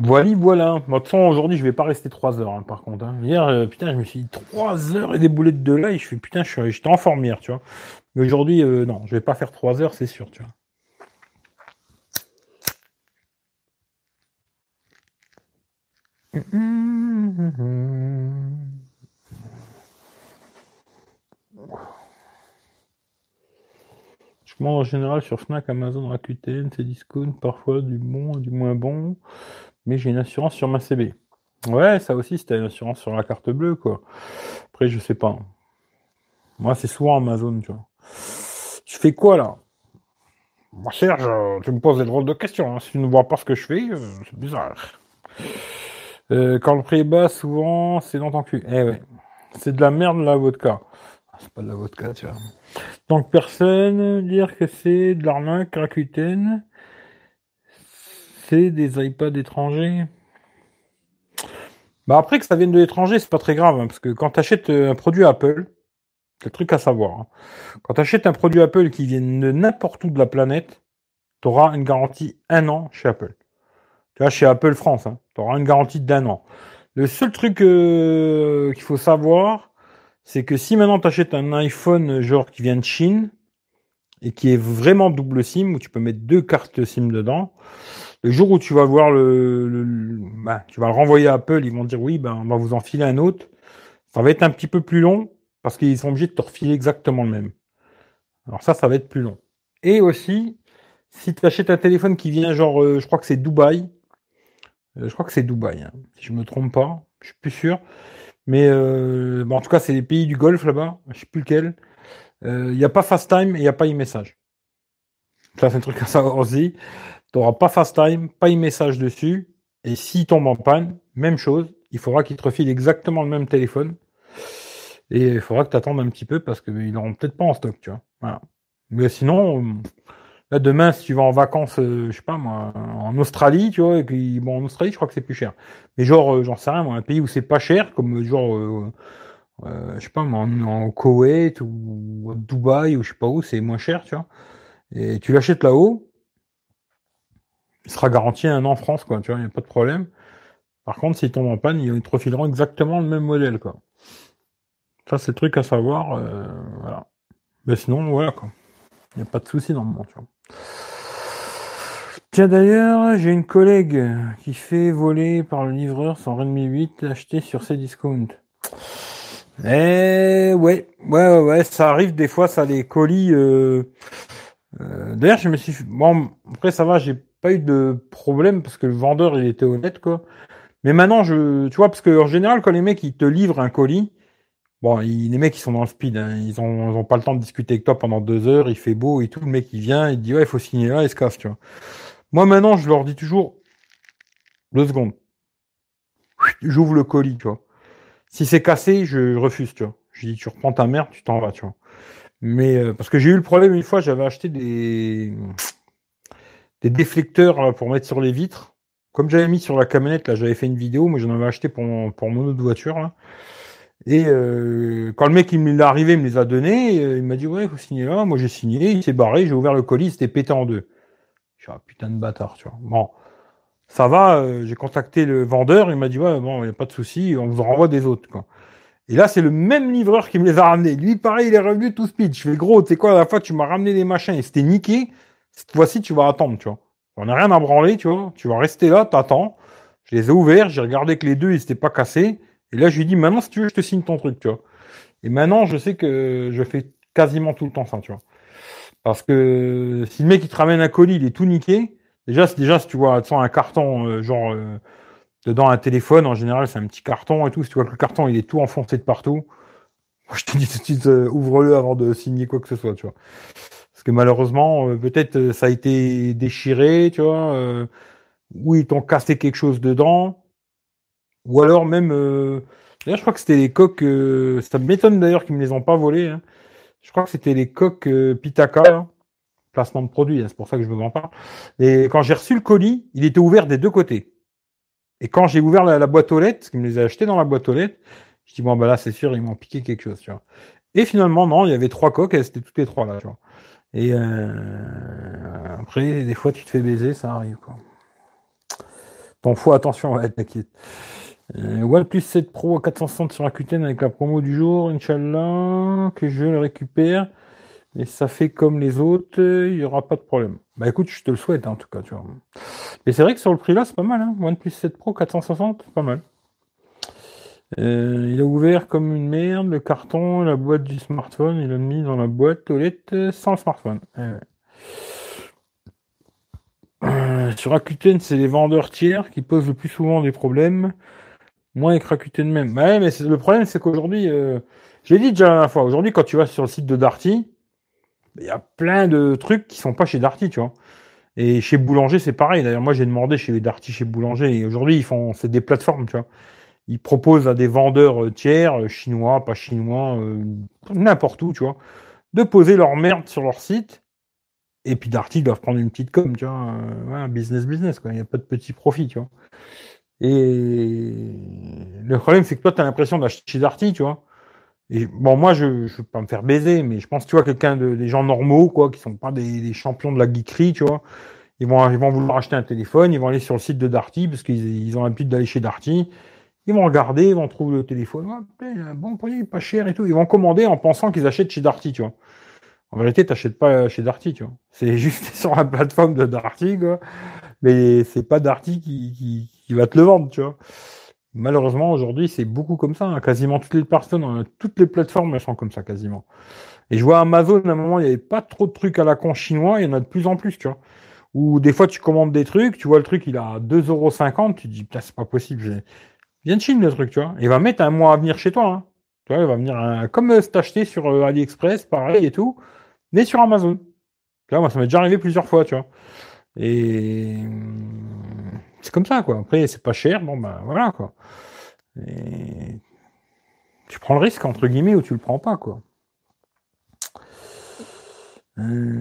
Speaker 1: Voilà, voilà. De toute façon, aujourd'hui, je vais pas rester 3 heures, hein, par contre. Hein. Hier, euh, putain, je me suis dit 3 heures et des boulettes de là, et je fais putain, j'étais en forme hier, tu vois. Mais aujourd'hui, euh, non, je vais pas faire 3 heures, c'est sûr, tu vois. En général sur Fnac, Amazon, Rakuten, c'est discount, parfois du bon du moins bon mais j'ai une assurance sur ma CB. Ouais, ça aussi, c'était une assurance sur la carte bleue, quoi. Après, je sais pas. Moi, c'est souvent Amazon, tu vois. Tu fais quoi, là? Moi, Serge, tu me poses des drôles de questions. Hein. Si tu ne vois pas ce que je fais, euh, c'est bizarre. Euh, quand le prix est bas, souvent, c'est dans ton cul. Eh ouais. C'est de la merde, la vodka. C'est pas de la vodka, tu vois. Que personne, dire que c'est de l'arnaque Rakuten, des iPads étrangers bah après que ça vienne de l'étranger, c'est pas très grave, hein, parce que quand tu euh, un produit Apple, c'est le truc à savoir. Hein. Quand tu un produit Apple qui vient de n'importe où de la planète, tu auras une garantie un an chez Apple. Tu vois, chez Apple France, hein, tu auras une garantie d'un an. Le seul truc euh, qu'il faut savoir, c'est que si maintenant tu achètes un iPhone genre qui vient de Chine et qui est vraiment double SIM, où tu peux mettre deux cartes SIM dedans, le jour où tu vas voir le, bah, tu vas le renvoyer à Apple, ils vont dire oui, ben, on va vous en filer un autre. Ça va être un petit peu plus long parce qu'ils sont obligés de te refiler exactement le même. Alors ça, ça va être plus long. Et aussi, si tu achètes un téléphone qui vient genre, euh, je crois que c'est Dubaï, euh, je crois que c'est Dubaï, hein, si je me trompe pas, je suis plus sûr. Mais euh, en tout cas, c'est les pays du Golfe là-bas, je sais plus lequel. Il n'y a pas FaceTime et il n'y a pas e-message. Ça, c'est un truc à savoir aussi. Tu n'auras pas FaceTime, pas e-message dessus. Et s'il tombe en panne, même chose, il faudra qu'il te refile exactement le même téléphone. Et il faudra que tu attendes un petit peu parce qu'ils n'auront peut-être pas en stock, tu vois. Mais sinon, là, demain, si tu vas en vacances, euh, je sais pas moi, en Australie, tu vois, et puis, bon, en Australie, je crois que c'est plus cher. Mais genre, euh, j'en sais rien, moi, un pays où c'est pas cher, comme genre, euh, je sais pas moi, en, en, Koweït ou Dubaï ou je sais pas où, c'est moins cher, tu vois. Et tu l'achètes là-haut, il sera garanti un an en France, quoi, tu vois, il n'y a pas de problème. Par contre, s'il tombe en panne, ils te refileront exactement le même modèle, quoi. Ça, c'est le truc à savoir, euh, voilà. Mais sinon, voilà, quoi. Il n'y a pas de souci monde, tu vois. Tiens, d'ailleurs, j'ai une collègue qui fait voler par le livreur son Redmi 8 acheté sur ses discounts. Eh, ouais, ouais, ouais, ouais, ça arrive des fois, ça les colis, euh, euh, D'ailleurs, je me suis, bon, après, ça va, j'ai pas eu de problème parce que le vendeur il était honnête quoi. Mais maintenant je tu vois parce que en général quand les mecs ils te livrent un colis, bon les mecs ils sont dans le speed, hein, ils, ont, ils ont pas le temps de discuter avec toi pendant deux heures, il fait beau et tout, le mec il vient, il dit ouais il faut signer là, il se casse tu vois. Moi maintenant je leur dis toujours deux secondes, j'ouvre le colis tu vois. Si c'est cassé je refuse tu vois. Je dis tu reprends ta merde, tu t'en vas tu vois. Mais euh, parce que j'ai eu le problème une fois, j'avais acheté des des déflecteurs pour mettre sur les vitres. Comme j'avais mis sur la camionnette, là, j'avais fait une vidéo, mais j'en avais acheté pour mon, pour mon autre voiture. Là. Et euh, quand le mec il m'est arrivé, il me les a donnés, euh, il m'a dit ouais, il faut signer là. Moi j'ai signé, il s'est barré, j'ai ouvert le colis, c'était pété en deux. Je suis un putain de bâtard, tu vois. Bon, ça va, j'ai contacté le vendeur, il m'a dit ouais, bon, il n'y a pas de souci, on vous en renvoie des autres. Quoi. Et là, c'est le même livreur qui me les a ramenés. Lui, pareil, il est revenu tout speed. Je fais gros, tu sais quoi, à la fois tu m'as ramené des machins et c'était niqué. Cette fois-ci, tu vas attendre, tu vois. On n'a rien à branler, tu vois. Tu vas rester là, t'attends. Je les ai ouverts, j'ai regardé que les deux, ils s'étaient pas cassés. Et là, je lui dit, maintenant, si tu veux, je te signe ton truc, tu vois. Et maintenant, je sais que je fais quasiment tout le temps ça, tu vois. Parce que si le mec il te ramène un colis, il est tout niqué. Déjà, déjà si tu vois un carton, euh, genre euh, dedans un téléphone, en général c'est un petit carton et tout. Si tu vois que le carton il est tout enfoncé de partout, je te dis tout de suite ouvre-le avant de signer quoi que ce soit, tu vois. Parce que malheureusement, peut-être ça a été déchiré, tu vois, ou ils t'ont cassé quelque chose dedans, ou alors même D'ailleurs, je crois que c'était les coques. Euh, ça m'étonne d'ailleurs qu'ils me les ont pas volées. Hein. Je crois que c'était les coques euh, Pitaka, hein. placement de produit. Hein, c'est pour ça que je me en parle. Et quand j'ai reçu le colis, il était ouvert des deux côtés. Et quand j'ai ouvert la, boîte aux lettres, parce qu'ils me les a achetés dans la boîte aux lettres, je dis bon bah là c'est sûr ils m'ont piqué quelque chose, tu vois. Et finalement non, il y avait trois coques, elles étaient toutes les trois là, tu vois. Et euh, après des fois tu te fais baiser, ça arrive quoi. Ton faut attention, ouais, t'inquiète. Euh, OnePlus 7 Pro à 460 sur Rakuten avec la promo du jour, Inch'Allah, que je le récupère. Et ça fait comme les autres, il n'y aura pas de problème. Bah écoute, je te le souhaite en tout cas. Mais c'est vrai que sur le prix là, c'est pas mal, hein. OnePlus 7 Pro 460, pas mal. Euh, il a ouvert comme une merde le carton, la boîte du smartphone, il l'a mis dans la boîte aux lettres sans smartphone. Euh, sur Rakuten, c'est les vendeurs tiers qui posent le plus souvent des problèmes moins écracuté de même. Ouais, mais le problème, c'est qu'aujourd'hui, euh, j'ai dit déjà la dernière fois, aujourd'hui, quand tu vas sur le site de Darty, il y a plein de trucs qui sont pas chez Darty, tu vois. Et chez Boulanger, c'est pareil. D'ailleurs, moi, j'ai demandé chez Darty, chez Boulanger, et aujourd'hui, ils font, c'est des plateformes, tu vois. Ils proposent à des vendeurs euh, tiers, euh, chinois, pas chinois, n'importe où, tu vois, de poser leur merde sur leur site. Et puis Darty doivent prendre une petite com, tu vois. business, business, quoi. Il n'y a pas de petit profit, tu vois. Et le problème, c'est que toi, tu as l'impression d'acheter chez Darty, tu vois. Et bon, moi, je ne veux pas me faire baiser, mais je pense, tu vois, quelqu'un de, des gens normaux, quoi, qui sont pas des, champions de la geekerie, tu vois. Ils vont, ils vont vouloir acheter un téléphone, ils vont aller sur le site de Darty, parce qu'ils ils ont l'habitude d'aller chez Darty. Ils vont regarder, ils vont trouver le téléphone. Ouais, bon pas cher et tout. Ils vont commander en pensant qu'ils achètent chez Darty, tu vois. En vérité, tu n'achètes pas chez Darty, tu vois. C'est juste sur la plateforme de Darty, quoi. Mais c'est pas Darty qui, qui, qui va te le vendre, tu vois. Malheureusement, aujourd'hui, c'est beaucoup comme ça. Hein. Quasiment toutes les personnes, euh, toutes les plateformes, elles sont comme ça, quasiment. Et je vois Amazon, à un moment, il n'y avait pas trop de trucs à la con chinois, il y en a de plus en plus, tu vois. Ou des fois, tu commandes des trucs, tu vois le truc, il a 2,50€, tu dis, putain, c'est pas possible. Viens de Chine, le truc, tu vois. Il va mettre un mois à venir chez toi, hein. Tu vois, il va venir, comme euh, sur euh, AliExpress, pareil et tout, mais sur Amazon. Vois, moi, ça m'est déjà arrivé plusieurs fois, tu vois. Et c'est comme ça, quoi. Après, c'est pas cher, bon, ben voilà, quoi. Tu prends le risque, entre guillemets, ou tu le prends pas, quoi. Euh...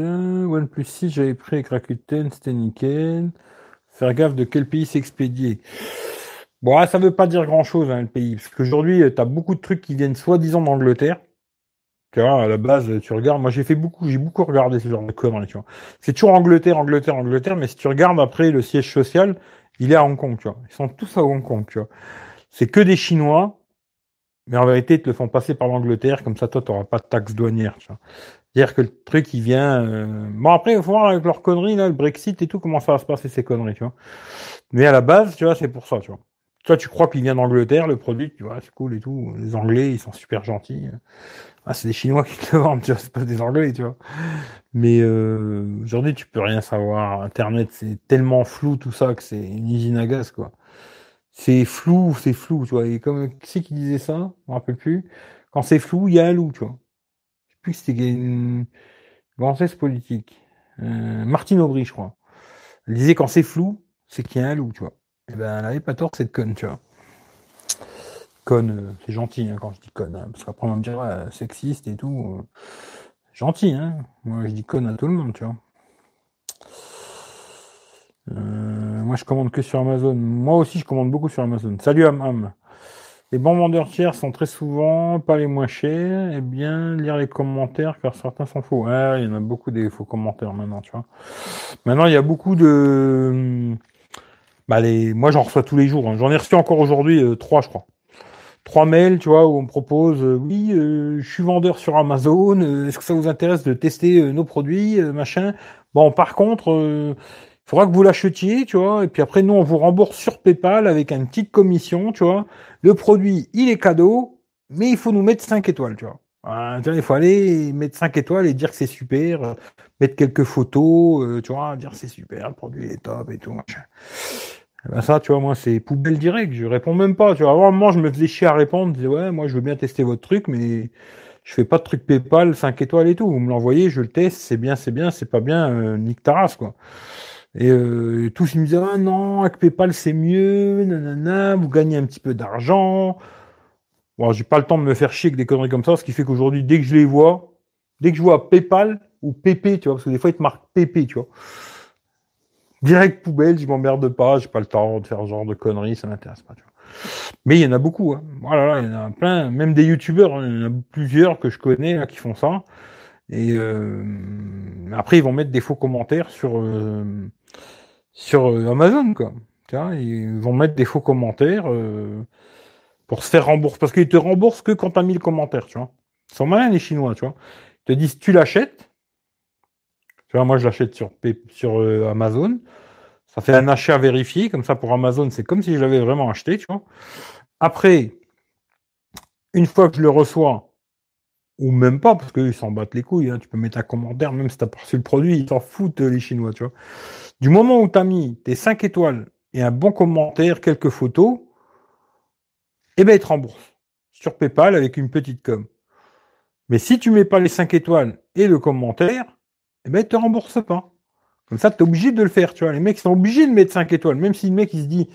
Speaker 1: OnePlus 6, j'avais pris avec Rakuten. Faire gaffe de quel pays s'expédier. Bon, ça veut pas dire grand chose, hein, le pays. Parce qu'aujourd'hui, tu as beaucoup de trucs qui viennent soi-disant d'Angleterre. Tu vois, à la base, tu regardes, moi j'ai fait beaucoup, j'ai beaucoup regardé ce genre de conneries, tu vois. C'est toujours Angleterre, Angleterre, Angleterre, mais si tu regardes après le siège social, il est à Hong Kong, tu vois. Ils sont tous à Hong Kong, tu vois. C'est que des Chinois, mais en vérité, ils te le font passer par l'Angleterre, comme ça, toi, tu pas de taxe douanière, tu vois. C'est-à-dire que le truc, il vient. Euh, bon, après, il faut voir avec leurs conneries, là, le Brexit et tout, comment ça va se passer, ces conneries, tu vois. Mais à la base, tu vois, c'est pour ça, tu vois. Toi, tu crois qu'il vient d'Angleterre, le produit, tu vois, c'est cool et tout. Les Anglais, ils sont super gentils. Ah, c'est des Chinois qui te le vendent, tu vois, c'est pas des Anglais, tu vois. Mais euh, aujourd'hui, tu peux rien savoir. Internet, c'est tellement flou tout ça que c'est une usine à gaz, quoi. C'est flou, c'est flou, tu vois. Et comme qui c'est qui disait ça? Je me rappelle plus. Quand c'est flou, il y a un loup, tu vois. Je sais plus que c'était une française politique. Euh, Martine Aubry, je crois. Elle disait quand c'est flou, c'est qu'il y a un loup, tu vois. Eh ben, elle avait pas tort, cette conne, tu vois. Conne, euh, c'est gentil hein, quand je dis conne, hein, parce qu'après on me dire sexiste et tout. Euh, gentil, hein. Moi je dis conne à tout le monde, tu vois. Euh, moi je commande que sur Amazon. Moi aussi je commande beaucoup sur Amazon. Salut Am Les bons vendeurs tiers sont très souvent pas les moins chers. Et bien lire les commentaires car certains sont faux. Il y en a beaucoup des faux commentaires maintenant, tu vois. Maintenant il y a beaucoup de bah moi j'en reçois tous les jours. Hein. J'en ai reçu encore aujourd'hui euh, trois, je crois. Trois mails, tu vois, où on me propose, euh, oui, euh, je suis vendeur sur Amazon. Est-ce que ça vous intéresse de tester nos produits, machin? Bon, par contre, il faudra que vous l'achetiez, tu vois. Et puis après, nous, on vous rembourse sur PayPal avec une petite commission, tu vois. Le produit, il est cadeau, mais il faut nous mettre 5 étoiles, tu vois. Il faut aller mettre 5 étoiles et dire que c'est super, euh, mettre quelques photos, euh, tu vois, dire c'est super, le produit est top et tout. Machin. Eh ben ça, tu vois, moi, c'est poubelle direct. Je réponds même pas. Tu vois, avant, moment, je me faisais chier à répondre. Je disais, ouais, moi, je veux bien tester votre truc, mais je fais pas de truc PayPal, 5 étoiles et tout. Vous me l'envoyez, je le teste, c'est bien, c'est bien, c'est pas bien, euh, nique ta race, quoi. Et euh, tous, ils me disaient, ah non, avec PayPal, c'est mieux, nanana, vous gagnez un petit peu d'argent. Bon, j'ai pas le temps de me faire chier avec des conneries comme ça, ce qui fait qu'aujourd'hui, dès que je les vois, dès que je vois PayPal ou PP, tu vois, parce que des fois, ils te marquent PP, tu vois. Direct poubelle, je m'emmerde pas, j'ai pas le temps de faire ce genre de conneries, ça m'intéresse pas, tu vois. Mais il y en a beaucoup, hein. Voilà, il y en a plein, même des youtubeurs, hein, il y en a plusieurs que je connais là, qui font ça. Et euh, après, ils vont mettre des faux commentaires sur euh, sur euh, Amazon, quoi. Tu vois, ils vont mettre des faux commentaires pour se faire rembourser, parce qu'ils te remboursent que quand tu as mis le commentaire, tu vois. Ils sont malins les Chinois, tu vois. Ils te disent tu l'achètes. Tu vois, moi je l'achète sur sur Amazon. Ça fait un achat vérifié, comme ça pour Amazon, c'est comme si je l'avais vraiment acheté, tu vois. Après, une fois que je le reçois, ou même pas, parce qu'ils s'en battent les couilles, hein, tu peux mettre un commentaire, même si tu as reçu le produit, ils s'en foutent les Chinois, tu vois. Du moment où tu as mis tes 5 étoiles et un bon commentaire, quelques photos, eh ben ils te remboursent sur PayPal avec une petite com. Mais si tu mets pas les 5 étoiles et le commentaire, eh ben ils te remboursent pas. Comme ça, tu es obligé de le faire, tu vois. Les mecs sont obligés de mettre 5 étoiles. Même si le mec, il se dit,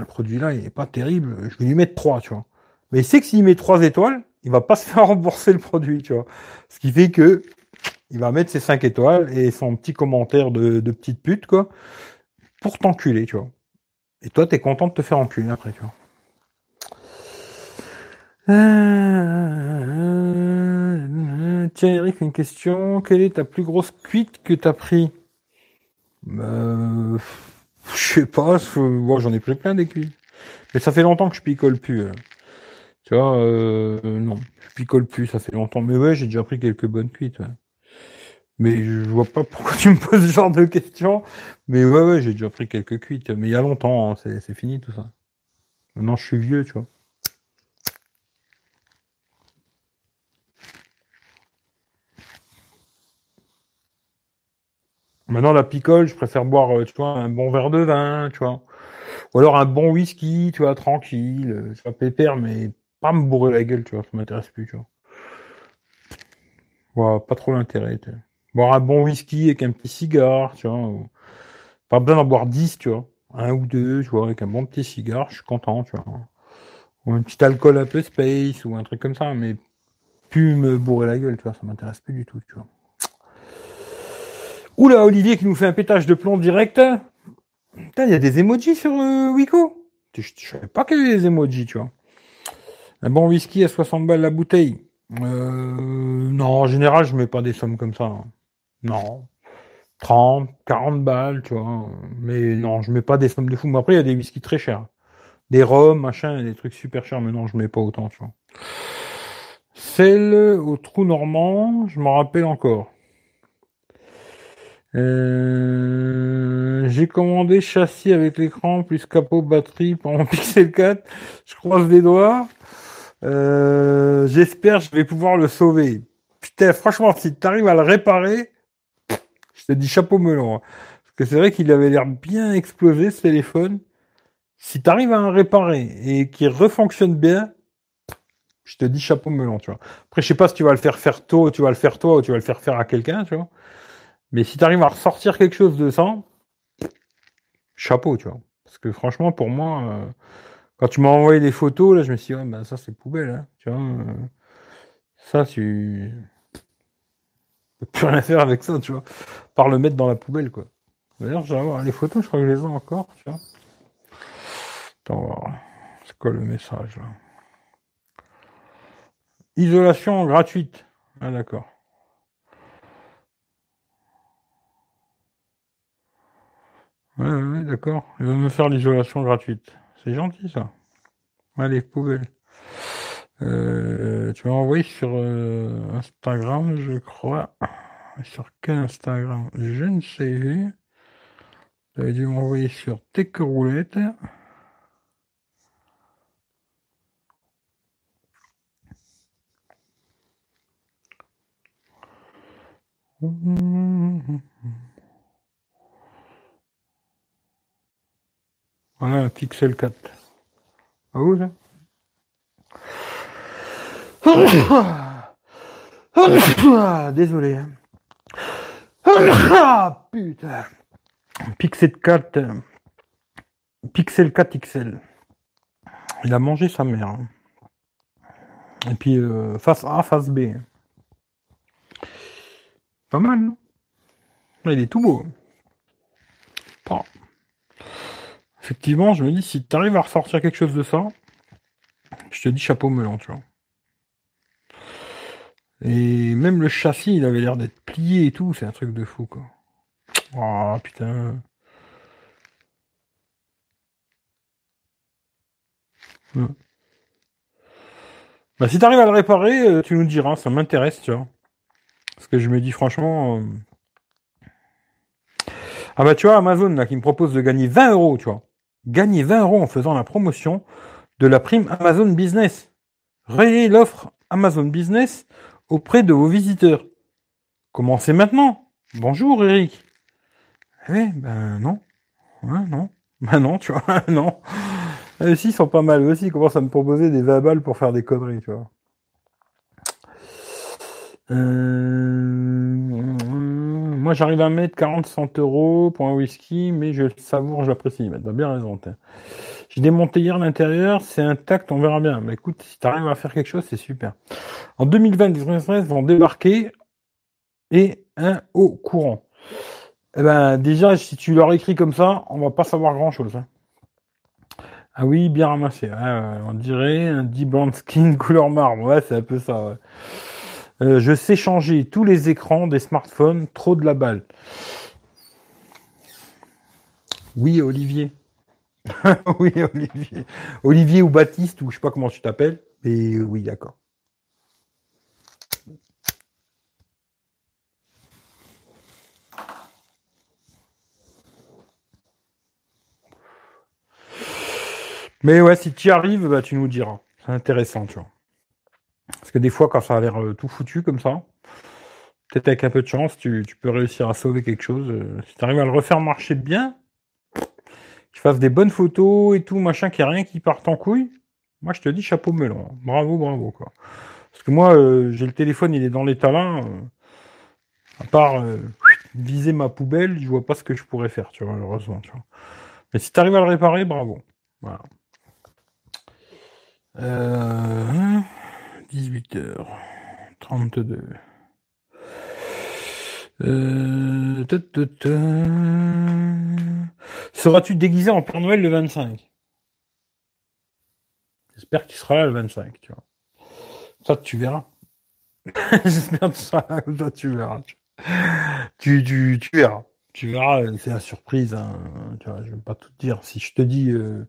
Speaker 1: le produit là, il n'est pas terrible, je vais lui mettre 3, tu vois. Mais il sait que s'il met 3 étoiles, il va pas se faire rembourser le produit, tu vois. Ce qui fait que il va mettre ses 5 étoiles et son petit commentaire de, petite pute, quoi, pour t'enculer, tu vois. Et toi, tu es content de te faire enculer après, tu vois. Euh, tiens, Eric, une question. Quelle est ta plus grosse cuite que tu as pris? Euh, je sais pas, bon, j'en ai pris plein des cuits. Mais ça fait longtemps que je picole plus. Euh. Tu vois, euh, non, je picole plus, ça fait longtemps. Mais ouais, j'ai déjà pris quelques bonnes cuites. Mais je vois pas pourquoi tu me poses ce genre de questions. Mais ouais, ouais, j'ai déjà pris quelques cuites. Mais il y a longtemps, hein, c'est fini tout ça. Maintenant, je suis vieux, tu vois. Maintenant, la picole, je préfère boire, euh, tu vois, un bon verre de vin, tu vois. Ou alors un bon whisky, tu vois, tranquille, euh, tu vois, pépère, mais pas me bourrer la gueule, tu vois, ça m'intéresse plus, tu vois. pas trop l'intérêt, tu vois. Boire un bon whisky avec un petit cigare, tu vois. Pas besoin d'en boire 10, tu vois. Un ou deux, tu vois, avec un bon petit cigare, je suis content, tu vois. Ou un petit alcool un peu space, ou un truc comme ça, mais plus me bourrer la gueule, tu vois, ça m'intéresse plus du tout, tu vois. Oula, Olivier qui nous fait un pétage de plomb direct. Putain, il y a des emojis sur euh, Wiko. Je, je savais pas qu'il y avait des emojis, tu vois. Un bon whisky à 60 balles la bouteille. Euh, non, en général, je mets pas des sommes comme ça. Hein. Non. 30, 40 balles, tu vois. Mais non, je mets pas des sommes de fou. Mais après, il y a des whiskies très chers. Des rhums, machin, des trucs super chers. Mais non, je mets pas autant, tu vois. Celle au trou normand, je m'en rappelle encore. Euh, j'ai commandé châssis avec l'écran plus capot batterie pour mon Pixel 4. Je croise les doigts. Euh, j'espère que je vais pouvoir le sauver. Putain, franchement, si tu arrives à le réparer, je te dis chapeau melon. Hein. Parce que c'est vrai qu'il avait l'air bien explosé ce téléphone. Si tu arrives à le réparer et qu'il refonctionne bien, je te dis chapeau melon, tu vois. Après, je sais pas si tu vas le faire faire toi, tu vas le faire toi ou tu vas le faire faire à quelqu'un, tu vois. Mais si tu arrives à ressortir quelque chose de ça, chapeau, tu vois. Parce que franchement, pour moi, euh, quand tu m'as envoyé des photos, là, je me suis dit, ouais, ben, ça, c'est poubelle, hein, tu vois. Euh, ça, tu peux plus rien faire avec ça, tu vois. Par le mettre dans la poubelle, quoi. D'ailleurs, voir les photos, je crois que je les ai encore, tu vois. Attends, c'est quoi le message, là? Isolation gratuite. Ah, d'accord. Ouais, d'accord. Il va me faire l'isolation gratuite. C'est gentil, ça. Allez, poubelle. Euh, tu m'as envoyé sur euh, Instagram, je crois. Sur quel Instagram? Je ne sais. Tu avais dû m'envoyer sur Roulette. Voilà, Pixel 4. Ah où ça Désolé. hein. Ah, putain. Pixel 4. euh, Pixel 4 XL. Il a mangé sa mère. hein. Et puis euh, face A, face B. Pas mal, non? Il est tout beau. Pas. Effectivement, je me dis, si tu arrives à ressortir quelque chose de ça, je te dis chapeau melon, tu vois. Et même le châssis, il avait l'air d'être plié et tout, c'est un truc de fou, quoi. Ah, putain. Bah, si t'arrives à le réparer, euh, tu nous diras, ça m'intéresse, tu vois. Parce que je me dis franchement. euh, Ah bah tu vois, Amazon là qui me propose de gagner 20 euros, tu vois. Gagner 20 euros en faisant la promotion de la prime Amazon Business. Rayez l'offre Amazon Business auprès de vos visiteurs. Commencez maintenant. Bonjour Eric. Eh ben non. Ouais, non. Ben non, tu vois, non. Eux aussi, sont pas mal. Eux aussi, ils commencent à me proposer des 20 balles pour faire des conneries, tu vois. Euh, Moi, j'arrive à mettre 40 100 euros pour un whisky, mais je le savoure, j'apprécie. Bah, T'as bien raison. J'ai démonté hier l'intérieur, c'est intact, on verra bien. Mais écoute, si t'arrives à faire quelque chose, c'est super. En 2020, les extraterrestres vont débarquer et un au courant. Eh ben, déjà, si tu leur écris comme ça, on va pas savoir grand chose. Ah oui, bien ramassé. Ouais, on dirait un deep brown skin couleur marbre. Ouais, c'est un peu ça. Euh, je sais changer tous les écrans des smartphones. Trop de la balle. Oui, Olivier. oui, Olivier. Olivier ou Baptiste, ou je sais pas comment tu t'appelles. Mais oui, d'accord. Mais ouais, si tu y arrives, bah, tu nous diras. C'est intéressant, tu vois. Que des fois, quand ça a l'air euh, tout foutu comme ça, peut-être avec un peu de chance, tu, peux réussir à sauver quelque chose. Euh, si tu arrives à le refaire marcher bien, qu'il fasse des bonnes photos et tout, machin, qu'il n'y a rien qui parte en couille, moi je te dis chapeau melon. hein. Bravo, bravo, quoi. Parce que moi, euh, j'ai le téléphone, il est dans là. euh, à part viser ma poubelle, je vois pas ce que je pourrais faire, tu vois, malheureusement. Tu vois. Mais si tu arrives à le réparer, bravo. Voilà. Euh, 18h32. Euh. Seras-tu déguisé en Père Noël le 25 J'espère que tu seras là le 25, tu vois. Ça, tu verras. J'espère que tu seras là, ça, tu verras. Tu, verras. Tu verras, euh, c'est la surprise. hein. Je vais pas tout te dire. Si je te dis, euh,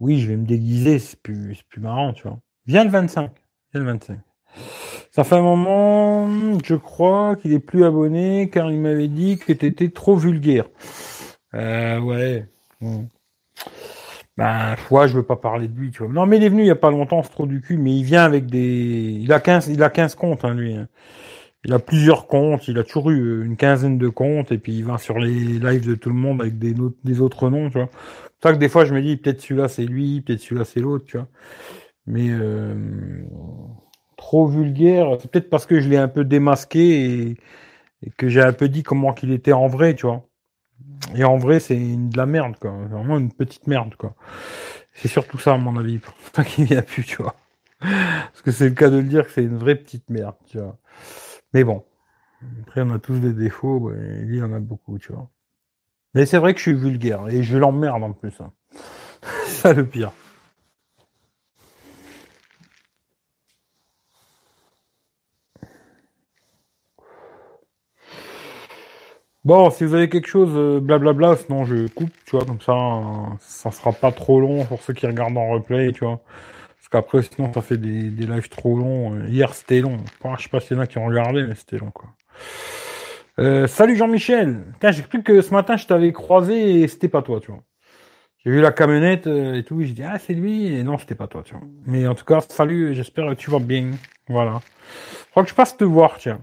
Speaker 1: oui, je vais me déguiser, c'est plus, plus marrant, tu vois. Viens le 25. Viens le 25. Ça fait un moment, je crois, qu'il est plus abonné car il m'avait dit que t'étais trop vulgaire. Euh, ouais. Bon. Ben, ouais, je veux pas parler de lui, tu vois. Non, mais il est venu il y a pas longtemps, c'est trop du cul, mais il vient avec des, il a 15, il a 15 comptes, hein, lui. hein. Il a plusieurs comptes, il a toujours eu euh, une quinzaine de comptes, et puis il va sur les lives de tout le monde avec des, des autres noms, tu vois. C'est ça que des fois, je me dis, peut-être celui-là c'est lui, peut-être celui-là c'est l'autre, tu vois. Mais, euh, trop vulgaire, c'est peut-être parce que je l'ai un peu démasqué et, que j'ai un peu dit comment qu'il était en vrai, tu vois. Et en vrai, c'est de la merde, quoi. Vraiment une petite merde, quoi. C'est surtout ça, à mon avis. pour ça qu'il vient plus, tu vois. Parce que c'est le cas de le dire que c'est une vraie petite merde, tu vois. Mais bon. Après, on a tous des défauts, et lui, il en a beaucoup, tu vois. Mais c'est vrai que je suis vulgaire, et je l'emmerde en plus. hein. c'est ça le pire. Bon, si vous avez quelque chose, euh, blablabla, sinon je coupe, tu vois, comme ça, euh, ça sera pas trop long pour ceux qui regardent en replay, tu vois. Parce qu'après, sinon, ça fait des, des lives trop longs. Euh, Hier, c'était long. Je sais pas s'il y en a qui ont regardé, mais c'était long, quoi. Euh, salut Jean-Michel. Tiens, j'ai cru que ce matin, je t'avais croisé et c'était pas toi, tu vois. J'ai vu la camionnette euh, et tout, j'ai dit, ah, c'est lui, et non, c'était pas toi, tu vois. Mais en tout cas, salut, j'espère que tu vas bien. Voilà. Je crois que je passe te voir, tiens.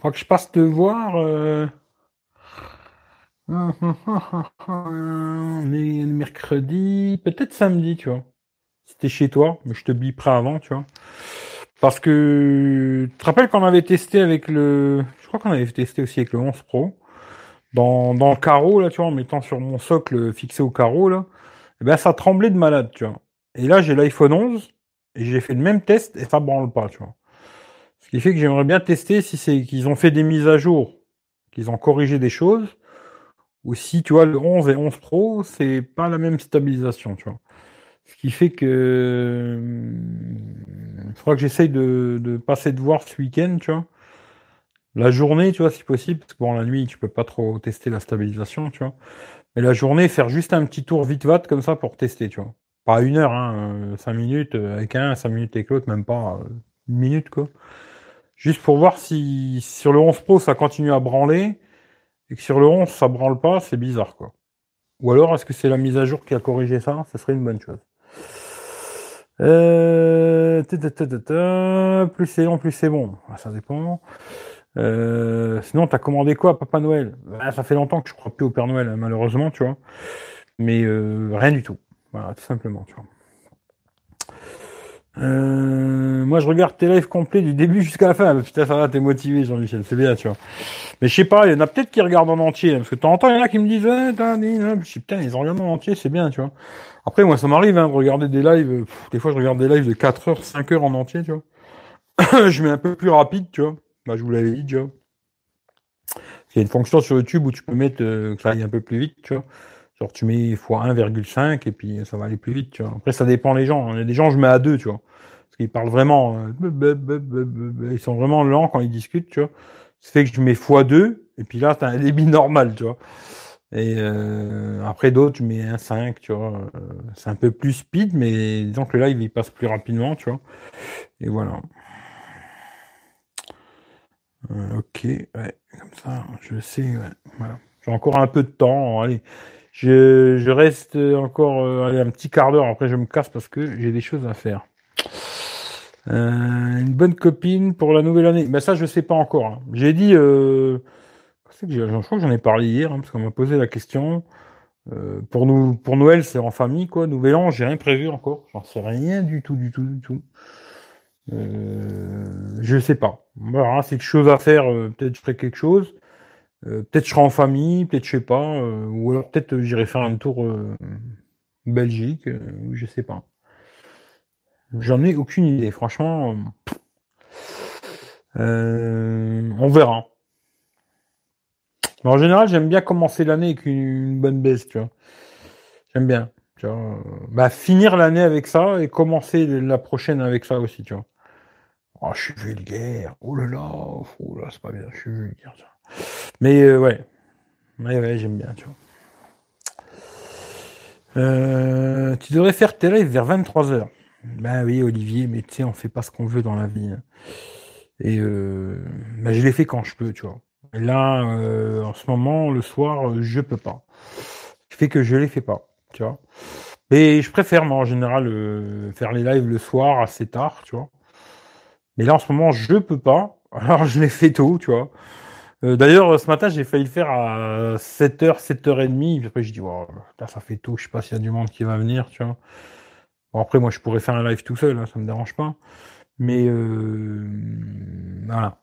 Speaker 1: Faut que je passe te voir. Mercredi, peut-être samedi, tu vois. C'était chez toi, mais je te biperai avant, tu vois. Parce que tu te rappelles qu'on avait testé avec le. Je crois qu'on avait testé aussi avec le 11 Pro. Dans, dans le carreau, là, tu vois, en mettant sur mon socle fixé au carreau, là, eh ben, ça tremblait de malade, tu vois. Et là, j'ai l'iPhone 11 et j'ai fait le même test et ça branle pas, tu vois. Ce qui fait que j'aimerais bien tester si c'est qu'ils ont fait des mises à jour, qu'ils ont corrigé des choses, ou si, tu vois, le 11 et 11 Pro, c'est pas la même stabilisation, tu vois. Ce qui fait que il faudra que j'essaye de, passer de voir ce week-end, tu vois. La journée, tu vois, si possible, parce que bon, la nuit, tu peux pas trop tester la stabilisation, tu vois. Mais la journée, faire juste un petit tour vite vat comme ça pour tester, tu vois. Pas une heure, hein, cinq minutes avec un, cinq minutes avec l'autre, même pas une minute, quoi. Juste pour voir si sur le 11 Pro ça continue à branler et que sur le 11 ça branle pas, c'est bizarre, quoi. Ou alors, est-ce que c'est la mise à jour qui a corrigé ça? Ça serait une bonne chose. Euh, plus c'est long, plus c'est bon. Ah, ça dépend. Euh, sinon, t'as commandé quoi, Papa Noël? Bah, Ça fait longtemps que je crois plus au Père Noël, hein, malheureusement, tu vois. Mais euh, rien du tout. Voilà, tout simplement, tu vois. Euh, moi, je regarde tes lives complets du début jusqu'à la fin. Putain, ça va, t'es motivé, Jean-Michel. C'est bien, tu vois. Mais je sais pas, il y en a peut-être qui regardent en entier. Parce que de en il y en a qui me disent, eh, je sais, putain, ils regardent en entier, c'est bien, tu vois. Après, moi, ça m'arrive, hein, de regarder des lives. des fois, je regarde des lives de 4 heures, 5 heures en entier, tu vois. je mets un peu plus rapide, tu vois. Bah, je vous l'avais dit, tu vois. Il y a une fonction sur YouTube où tu peux mettre euh, que ça aille un peu plus vite, tu vois. Genre, tu mets x 1,5 et puis ça va aller plus vite, tu vois. Après, ça dépend des gens. Il y a des gens, je mets à 2, tu vois. Parce qu'ils parlent vraiment. Euh, ils sont vraiment lents quand ils discutent, tu vois. Ça fait que je mets x2 et puis là, tu as un débit normal, tu vois. Et euh, après d'autres, tu mets un 5, tu vois. Euh, c'est un peu plus speed, mais disons que le live, il passe plus rapidement, tu vois. Et voilà. Ok, ouais, comme ça, je sais. J'ai encore un peu de temps, allez. Je, je reste encore allez, un petit quart d'heure, après je me casse parce que j'ai des choses à faire. une bonne copine pour la nouvelle année. Ben ça, je sais pas encore. Hein. J'ai dit... Euh, je crois que j'en ai parlé hier, hein, parce qu'on m'a posé la question. Euh, pour nous, pour Noël, c'est en famille, quoi. Nouvel an, j'ai rien prévu encore. J'en sais rien du tout, du tout, du tout. Euh, je sais pas. Voilà, c'est quelque chose à faire. Euh, peut-être je ferai quelque chose. Peut-être je serai en famille, peut-être je sais pas. ou alors peut-être j'irai faire un tour Belgique. je sais pas. J'en ai aucune idée. Franchement, on verra en général, j'aime bien commencer l'année avec une, bonne baisse, tu vois. J'aime bien. Tu vois. Bah, finir l'année avec ça et commencer la prochaine avec ça aussi, tu vois. Oh, je suis vulgaire. Oh là là, oh là, c'est pas bien, je suis vulgaire. Ça. Mais euh, ouais. Ouais, j'aime bien. Euh, tu devrais faire tes lives vers 23h. Ben oui, Olivier, mais tu sais, on fait pas ce qu'on veut dans la vie. Hein. Et euh, ben, je les fais quand je peux, tu vois. Là, en ce moment, le soir, je peux pas. Ce qui fait que je les fais pas, tu vois. Mais je préfère, moi, en général, faire les lives le soir assez tard, tu vois. Mais là, en ce moment, je peux pas. Alors, je les fais tôt, tu vois. Euh, d'ailleurs, ce matin, j'ai failli le faire à 7h, 7h30. Puis après, je dis, oh, ça fait tôt, je sais pas s'il y a du monde qui va venir, tu vois. Bon, après, moi, je pourrais faire un live tout seul, hein, ça me dérange pas. Mais, voilà.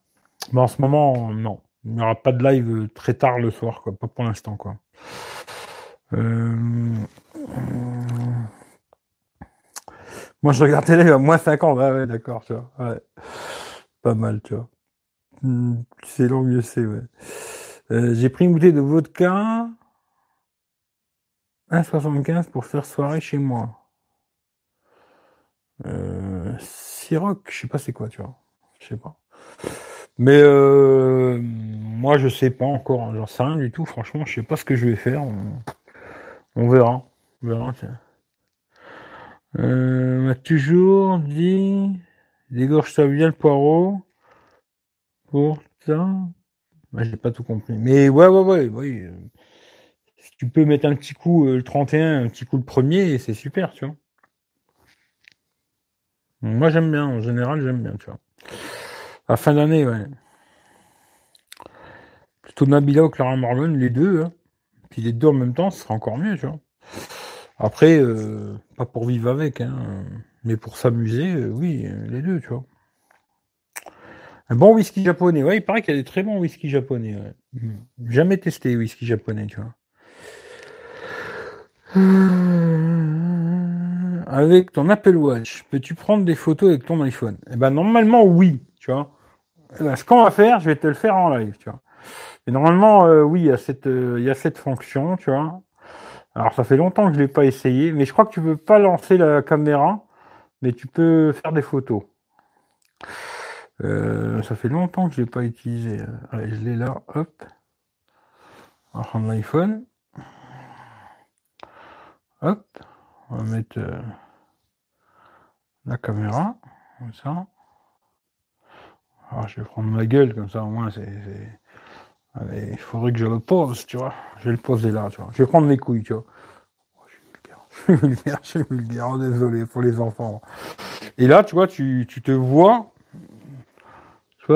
Speaker 1: Mais en ce moment, non. Il n'y aura pas de live très tard le soir, quoi. Pas pour l'instant, quoi. Euh, moi, je regarde télé à moins 50. Ah ouais, d'accord, tu vois. Ouais. Pas mal, tu vois. Hmm, c'est long, mieux c'est. Euh, j'ai pris une bouteille de vodka 1,75 pour faire soirée chez moi. Euh, Siroc, je sais pas c'est quoi, tu vois. Je sais pas. Mais euh, moi, je sais pas encore. Hein, j'en sais rien du tout. Franchement, je sais pas ce que je vais faire. On, verra. On verra. Euh, on m'a toujours dit dégorge ça bien le poireau. Ça. J'ai pas tout compris. Mais ouais, ouais, ouais, ouais. Si tu peux mettre un petit coup euh, le 31, un petit coup le premier, c'est super, tu vois. Moi, j'aime bien. En général, j'aime bien, tu vois. À fin d'année, ouais. Plutôt Nabila ou Clara Morgan, les deux. Hein. Puis les deux en même temps, ce sera encore mieux, tu vois. Après, euh, pas pour vivre avec, hein, mais pour s'amuser, euh, oui, euh, les deux, tu vois. Un bon whisky japonais, ouais, il paraît qu'il y a des très bons whisky japonais. Hmm. Jamais testé whisky japonais, tu vois. Avec ton Apple Watch, peux-tu prendre des photos avec ton iPhone? Eh ben normalement oui, tu vois. Eh ben, ce qu'on va faire, je vais te le faire en live, tu vois. Et normalement, oui, il y a cette, il y a cette fonction, tu vois. Alors ça fait longtemps que je l'ai pas essayé, mais je crois que tu peux pas lancer la caméra, mais tu peux faire des photos. Euh, ça fait longtemps que je l'ai pas utilisé. Allez, je l'ai là, hop. On va prendre l'iPhone. Hop. On va mettre euh, la caméra, comme ça. Alors, je vais prendre ma gueule, comme ça au moins c'est il faudrait que je le pose, tu vois. Je vais le poser là, tu vois. Je vais prendre mes couilles, tu vois. Oh, je suis vulgaire, je suis vulgaire, oh, désolé pour les enfants. Et là, tu vois, tu, tu te vois.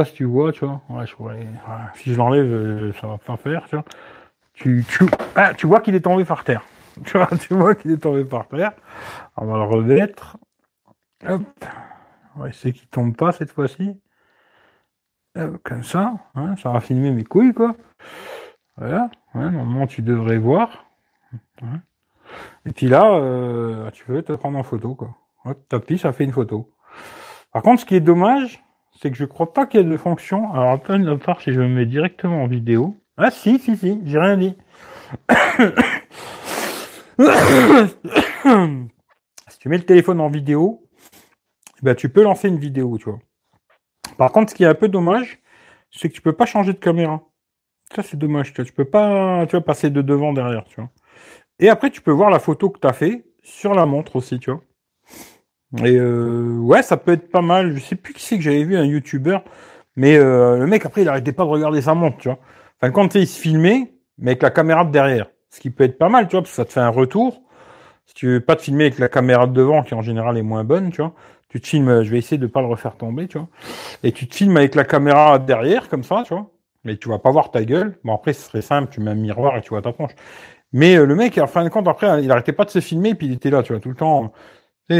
Speaker 1: Si tu vois, tu vois. Je pourrais. Si je l'enlève, euh, ça va pas faire, tu vois. Tu, tu, ah, vois qu'il est tombé par terre. Tu vois, qu'il est tombé par terre. On va le remettre. Hop. Qu'il tombe pas cette fois-ci. Comme ça, hein, ça va filmer mes couilles, quoi. Voilà, normalement tu devrais voir. Et puis là, euh, tu peux te prendre en photo, quoi. Hop, tapis, ça fait une photo. Par contre, ce qui est dommage, c'est que je crois pas qu'il y ait de fonction. Alors, à de part si je me mets directement en vidéo. Ah si, si, si, j'ai rien dit. si tu mets le téléphone en vidéo, ben, tu peux lancer une vidéo, tu vois. Par contre, ce qui est un peu dommage, c'est que tu peux pas changer de caméra. Ça, c'est dommage. Tu, vois. peux pas tu vas passer de devant derrière. Tu vois. Et après, tu peux voir la photo que tu as fait sur la montre aussi. Tu vois. Et euh, ouais, ça peut être pas mal. Je sais plus qui c'est que j'avais vu, un YouTuber. Mais euh, le mec, après, il arrêtait pas de regarder sa montre. Tu vois. Enfin, quand il se filmait, mais avec la caméra de derrière. Ce qui peut être pas mal, tu vois, parce que ça te fait un retour. Si tu veux pas te filmer avec la caméra de devant, qui en général est moins bonne, tu vois, tu te filmes, je vais essayer de pas le refaire tomber, tu vois. Et tu te filmes avec la caméra derrière, comme ça, tu vois. Mais tu vas pas voir ta gueule. Bon, après, ce serait simple, tu mets un miroir et tu vois ta tronche. Mais euh, le mec, en fin de compte, après, il arrêtait pas de se filmer, puis il était là, tu vois, tout le temps,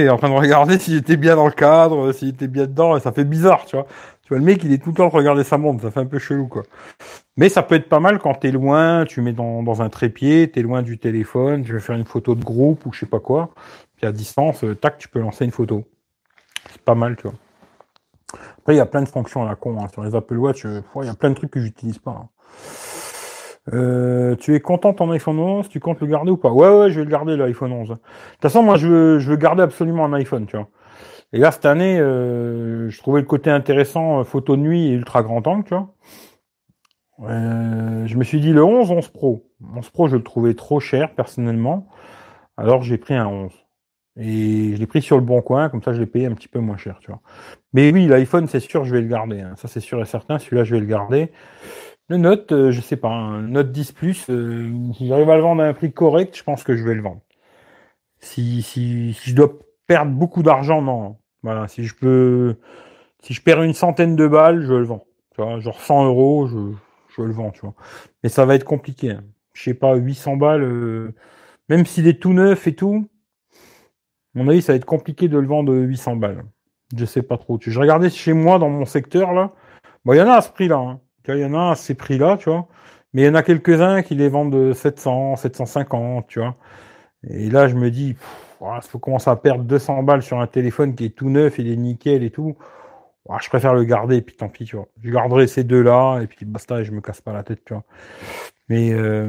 Speaker 1: en train de regarder s'il était bien dans le cadre, s'il était bien dedans, ça fait bizarre, tu vois. Tu vois, le mec, il est tout le temps de regarder sa montre, ça fait un peu chelou, quoi. Mais ça peut être pas mal quand t'es loin, tu mets dans, dans un trépied, t'es loin du téléphone, tu veux faire une photo de groupe ou je sais pas quoi. Puis à distance, euh, tac, tu peux lancer une photo. C'est pas mal, tu vois. Après, il y a plein de fonctions à la con. Hein. Sur les Apple Watch, euh, il y a plein de trucs que j'utilise pas. Hein. Euh, tu es content ton iPhone 11 Tu comptes le garder ou pas? Ouais, ouais, je vais le garder l'iPhone 11. De toute façon, moi, je veux, je veux garder absolument un iPhone, tu vois. Et là, cette année, euh, je trouvais le côté intéressant, photo de nuit et ultra grand angle, tu vois. je me suis dit le 11, 11 Pro. 11 Pro, je le trouvais trop cher, personnellement. Alors, j'ai pris un 11. Et je l'ai pris sur le bon coin, comme ça je l'ai payé un petit peu moins cher, tu vois. Mais oui, l'iPhone, c'est sûr, je vais le garder. Hein. Ça, c'est sûr et certain. Celui-là, je vais le garder. Le Note, euh, je sais pas, un Note 10 Plus, euh, si j'arrive à le vendre à un prix correct, je pense que je vais le vendre. Si, si, je dois perdre beaucoup d'argent, non. Voilà, si je peux, si je perds une centaine de balles, je le vends. Tu vois, genre 100 euros, je, le vends, tu vois. Mais ça va être compliqué. Hein. Je sais pas, 800 balles, euh, même s'il est tout neuf et tout, mon avis, ça va être compliqué de le vendre 800 balles. Je sais pas trop. Je regardais chez moi dans mon secteur là. Bon, il y en a à ce prix-là. Hein. Il y en a à ces prix-là, tu vois. Mais il y en a quelques-uns qui les vendent 700, 750, tu vois. Et là, je me dis, il faut commencer à perdre 200 balles sur un téléphone qui est tout neuf, il est nickel et tout. je préfère le garder et puis tant pis, tu vois. Je garderai ces deux-là et puis basta et je me casse pas la tête, tu vois. Mais, euh...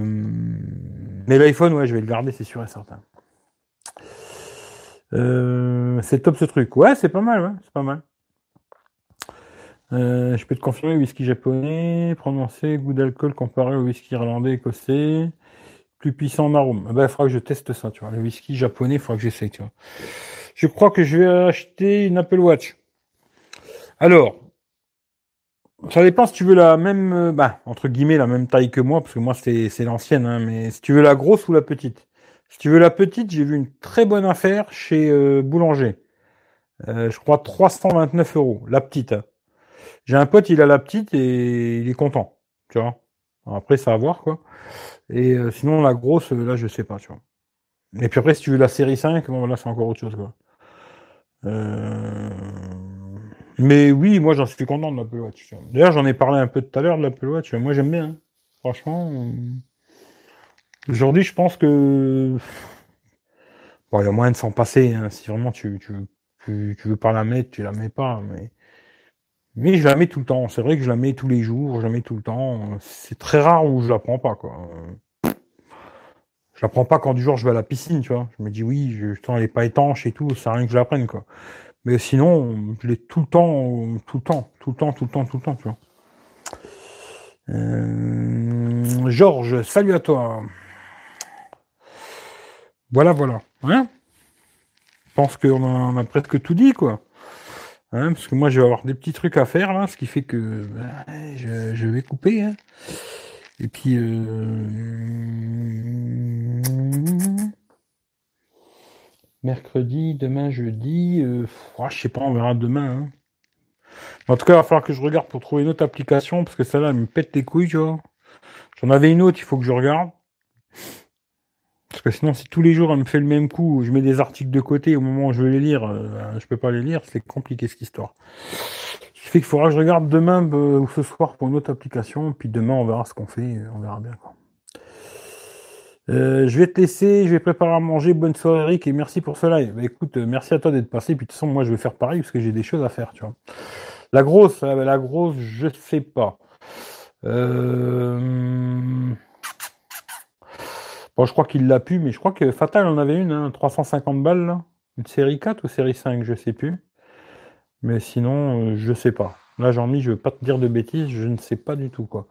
Speaker 1: mais l'iPhone, ouais, je vais le garder, c'est sûr et certain. Euh, c'est top ce truc. Ouais, c'est pas mal, ouais, c'est pas mal. Euh, je peux te confirmer, whisky japonais, prononcé, goût d'alcool comparé au whisky irlandais, écossais, plus puissant en arôme. Ben, il faudra que je teste ça, tu vois. Le whisky japonais, il faudra que j'essaye, tu vois. Je crois que je vais acheter une Apple Watch. Alors, ça dépend si tu veux la même, bah, entre guillemets, la même taille que moi, parce que moi, c'est, c'est l'ancienne, hein, mais si tu veux la grosse ou la petite. Si tu veux la petite, j'ai vu une très bonne affaire chez euh, Boulanger. Euh, je crois 329 euros, la petite. Hein. J'ai un pote, il a la petite et il est content. Tu vois. Après, ça va voir, quoi. Et euh, sinon, la grosse, là, je sais pas, tu vois. Et puis après, si tu veux la série 5, bon, là, c'est encore autre chose, quoi. Euh, mais oui, moi, j'en suis content de l'Apple Watch. D'ailleurs, j'en ai parlé un peu tout à l'heure de l'Apple Watch. Moi, j'aime bien. Hein. Franchement, aujourd'hui, je pense que bon, il y a moyen de s'en passer. Hein. Si vraiment tu, tu, tu, veux pas la mettre, tu la mets pas. Mais mais je la mets tout le temps. C'est vrai que je la mets tous les jours, je la mets tout le temps. C'est très rare où je la prends pas, quoi. Je la prends pas quand du jour je vais à la piscine, tu vois. Je me dis oui, je, elle est pas étanche et tout, ça rien que je la prenne, quoi. Mais sinon, je l'ai tout le temps, tout le temps, tout le temps, tout le temps, tout le temps, tu vois. Euh, Georges, salut à toi. Voilà, voilà. Hein? Je pense qu'on a presque tout dit, quoi. Hein, parce que moi, je vais avoir des petits trucs à faire, là, ce qui fait que bah, je, vais couper. Hein. Et puis... Euh, mercredi, demain, jeudi... Euh... Oh, je sais pas, on verra demain. Hein. En tout cas, il va falloir que je regarde pour trouver une autre application, parce que celle-là, elle me pète les couilles, tu vois. J'en avais une autre, il faut que je regarde. Parce que sinon, si tous les jours elle me fait le même coup, je mets des articles de côté au moment où je veux les lire, je euh, je peux pas les lire, c'est compliqué cette histoire. Ce qui fait qu'il faudra que je regarde demain euh, ou ce soir pour une autre application, puis demain on verra ce qu'on fait, on verra bien quoi. Euh, je vais te laisser, je vais préparer à manger. Bonne soirée Eric et merci pour ce live. Bah, écoute, merci à toi d'être passé. Puis de toute façon, moi je vais faire pareil parce que j'ai des choses à faire, tu vois. La grosse, la grosse, je sais pas. Euh... Je crois qu'il l'a pu, mais je crois que Fatal en avait une, hein, 350 balles, là. Une série 4 ou série 5, je sais plus. Mais sinon, euh, je sais pas. Là, jean mis, je veux pas te dire de bêtises, je ne sais pas du tout, quoi.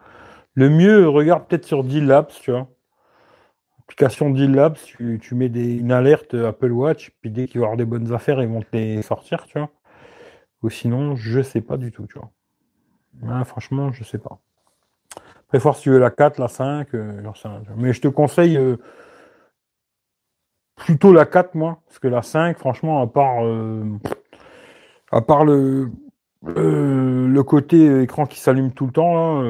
Speaker 1: Le mieux, regarde peut-être sur D-Labs, tu vois. Application D-Labs, tu, tu, mets des, une alerte Apple Watch, puis dès qu'il va y avoir des bonnes affaires, ils vont te les sortir, tu vois. Ou sinon, je sais pas du tout, tu vois. franchement, je sais pas. Très fort si tu veux la 4, la 5, euh, Mais je te conseille euh, plutôt la 4, moi, parce que la 5, franchement, à part, euh, à part le, le côté écran qui s'allume tout le temps,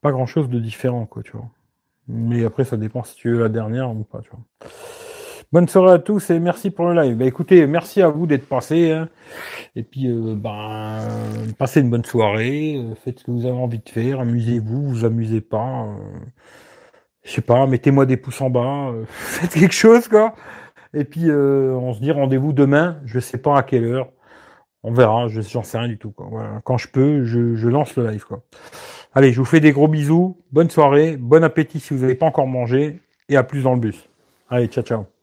Speaker 1: pas grand chose de différent, quoi, tu vois. Mais après, ça dépend si tu veux la dernière ou pas, tu vois. Bonne soirée à tous et merci pour le live. Bah, écoutez, merci à vous d'être passés. Hein. Et puis, euh, ben, passez une bonne soirée. Euh, faites ce que vous avez envie de faire. Amusez-vous, vous amusez pas. Euh, je sais pas, mettez-moi des pouces en bas. faites quelque chose, quoi. Et puis, on se dit rendez-vous demain. Je sais pas à quelle heure. On verra. Je j'en sais rien du tout. Quand je peux, je, lance le live. Allez, je vous fais des gros bisous. Bonne soirée. Bon appétit si vous n'avez pas encore mangé. Et à plus dans le bus. Allez, ciao, ciao.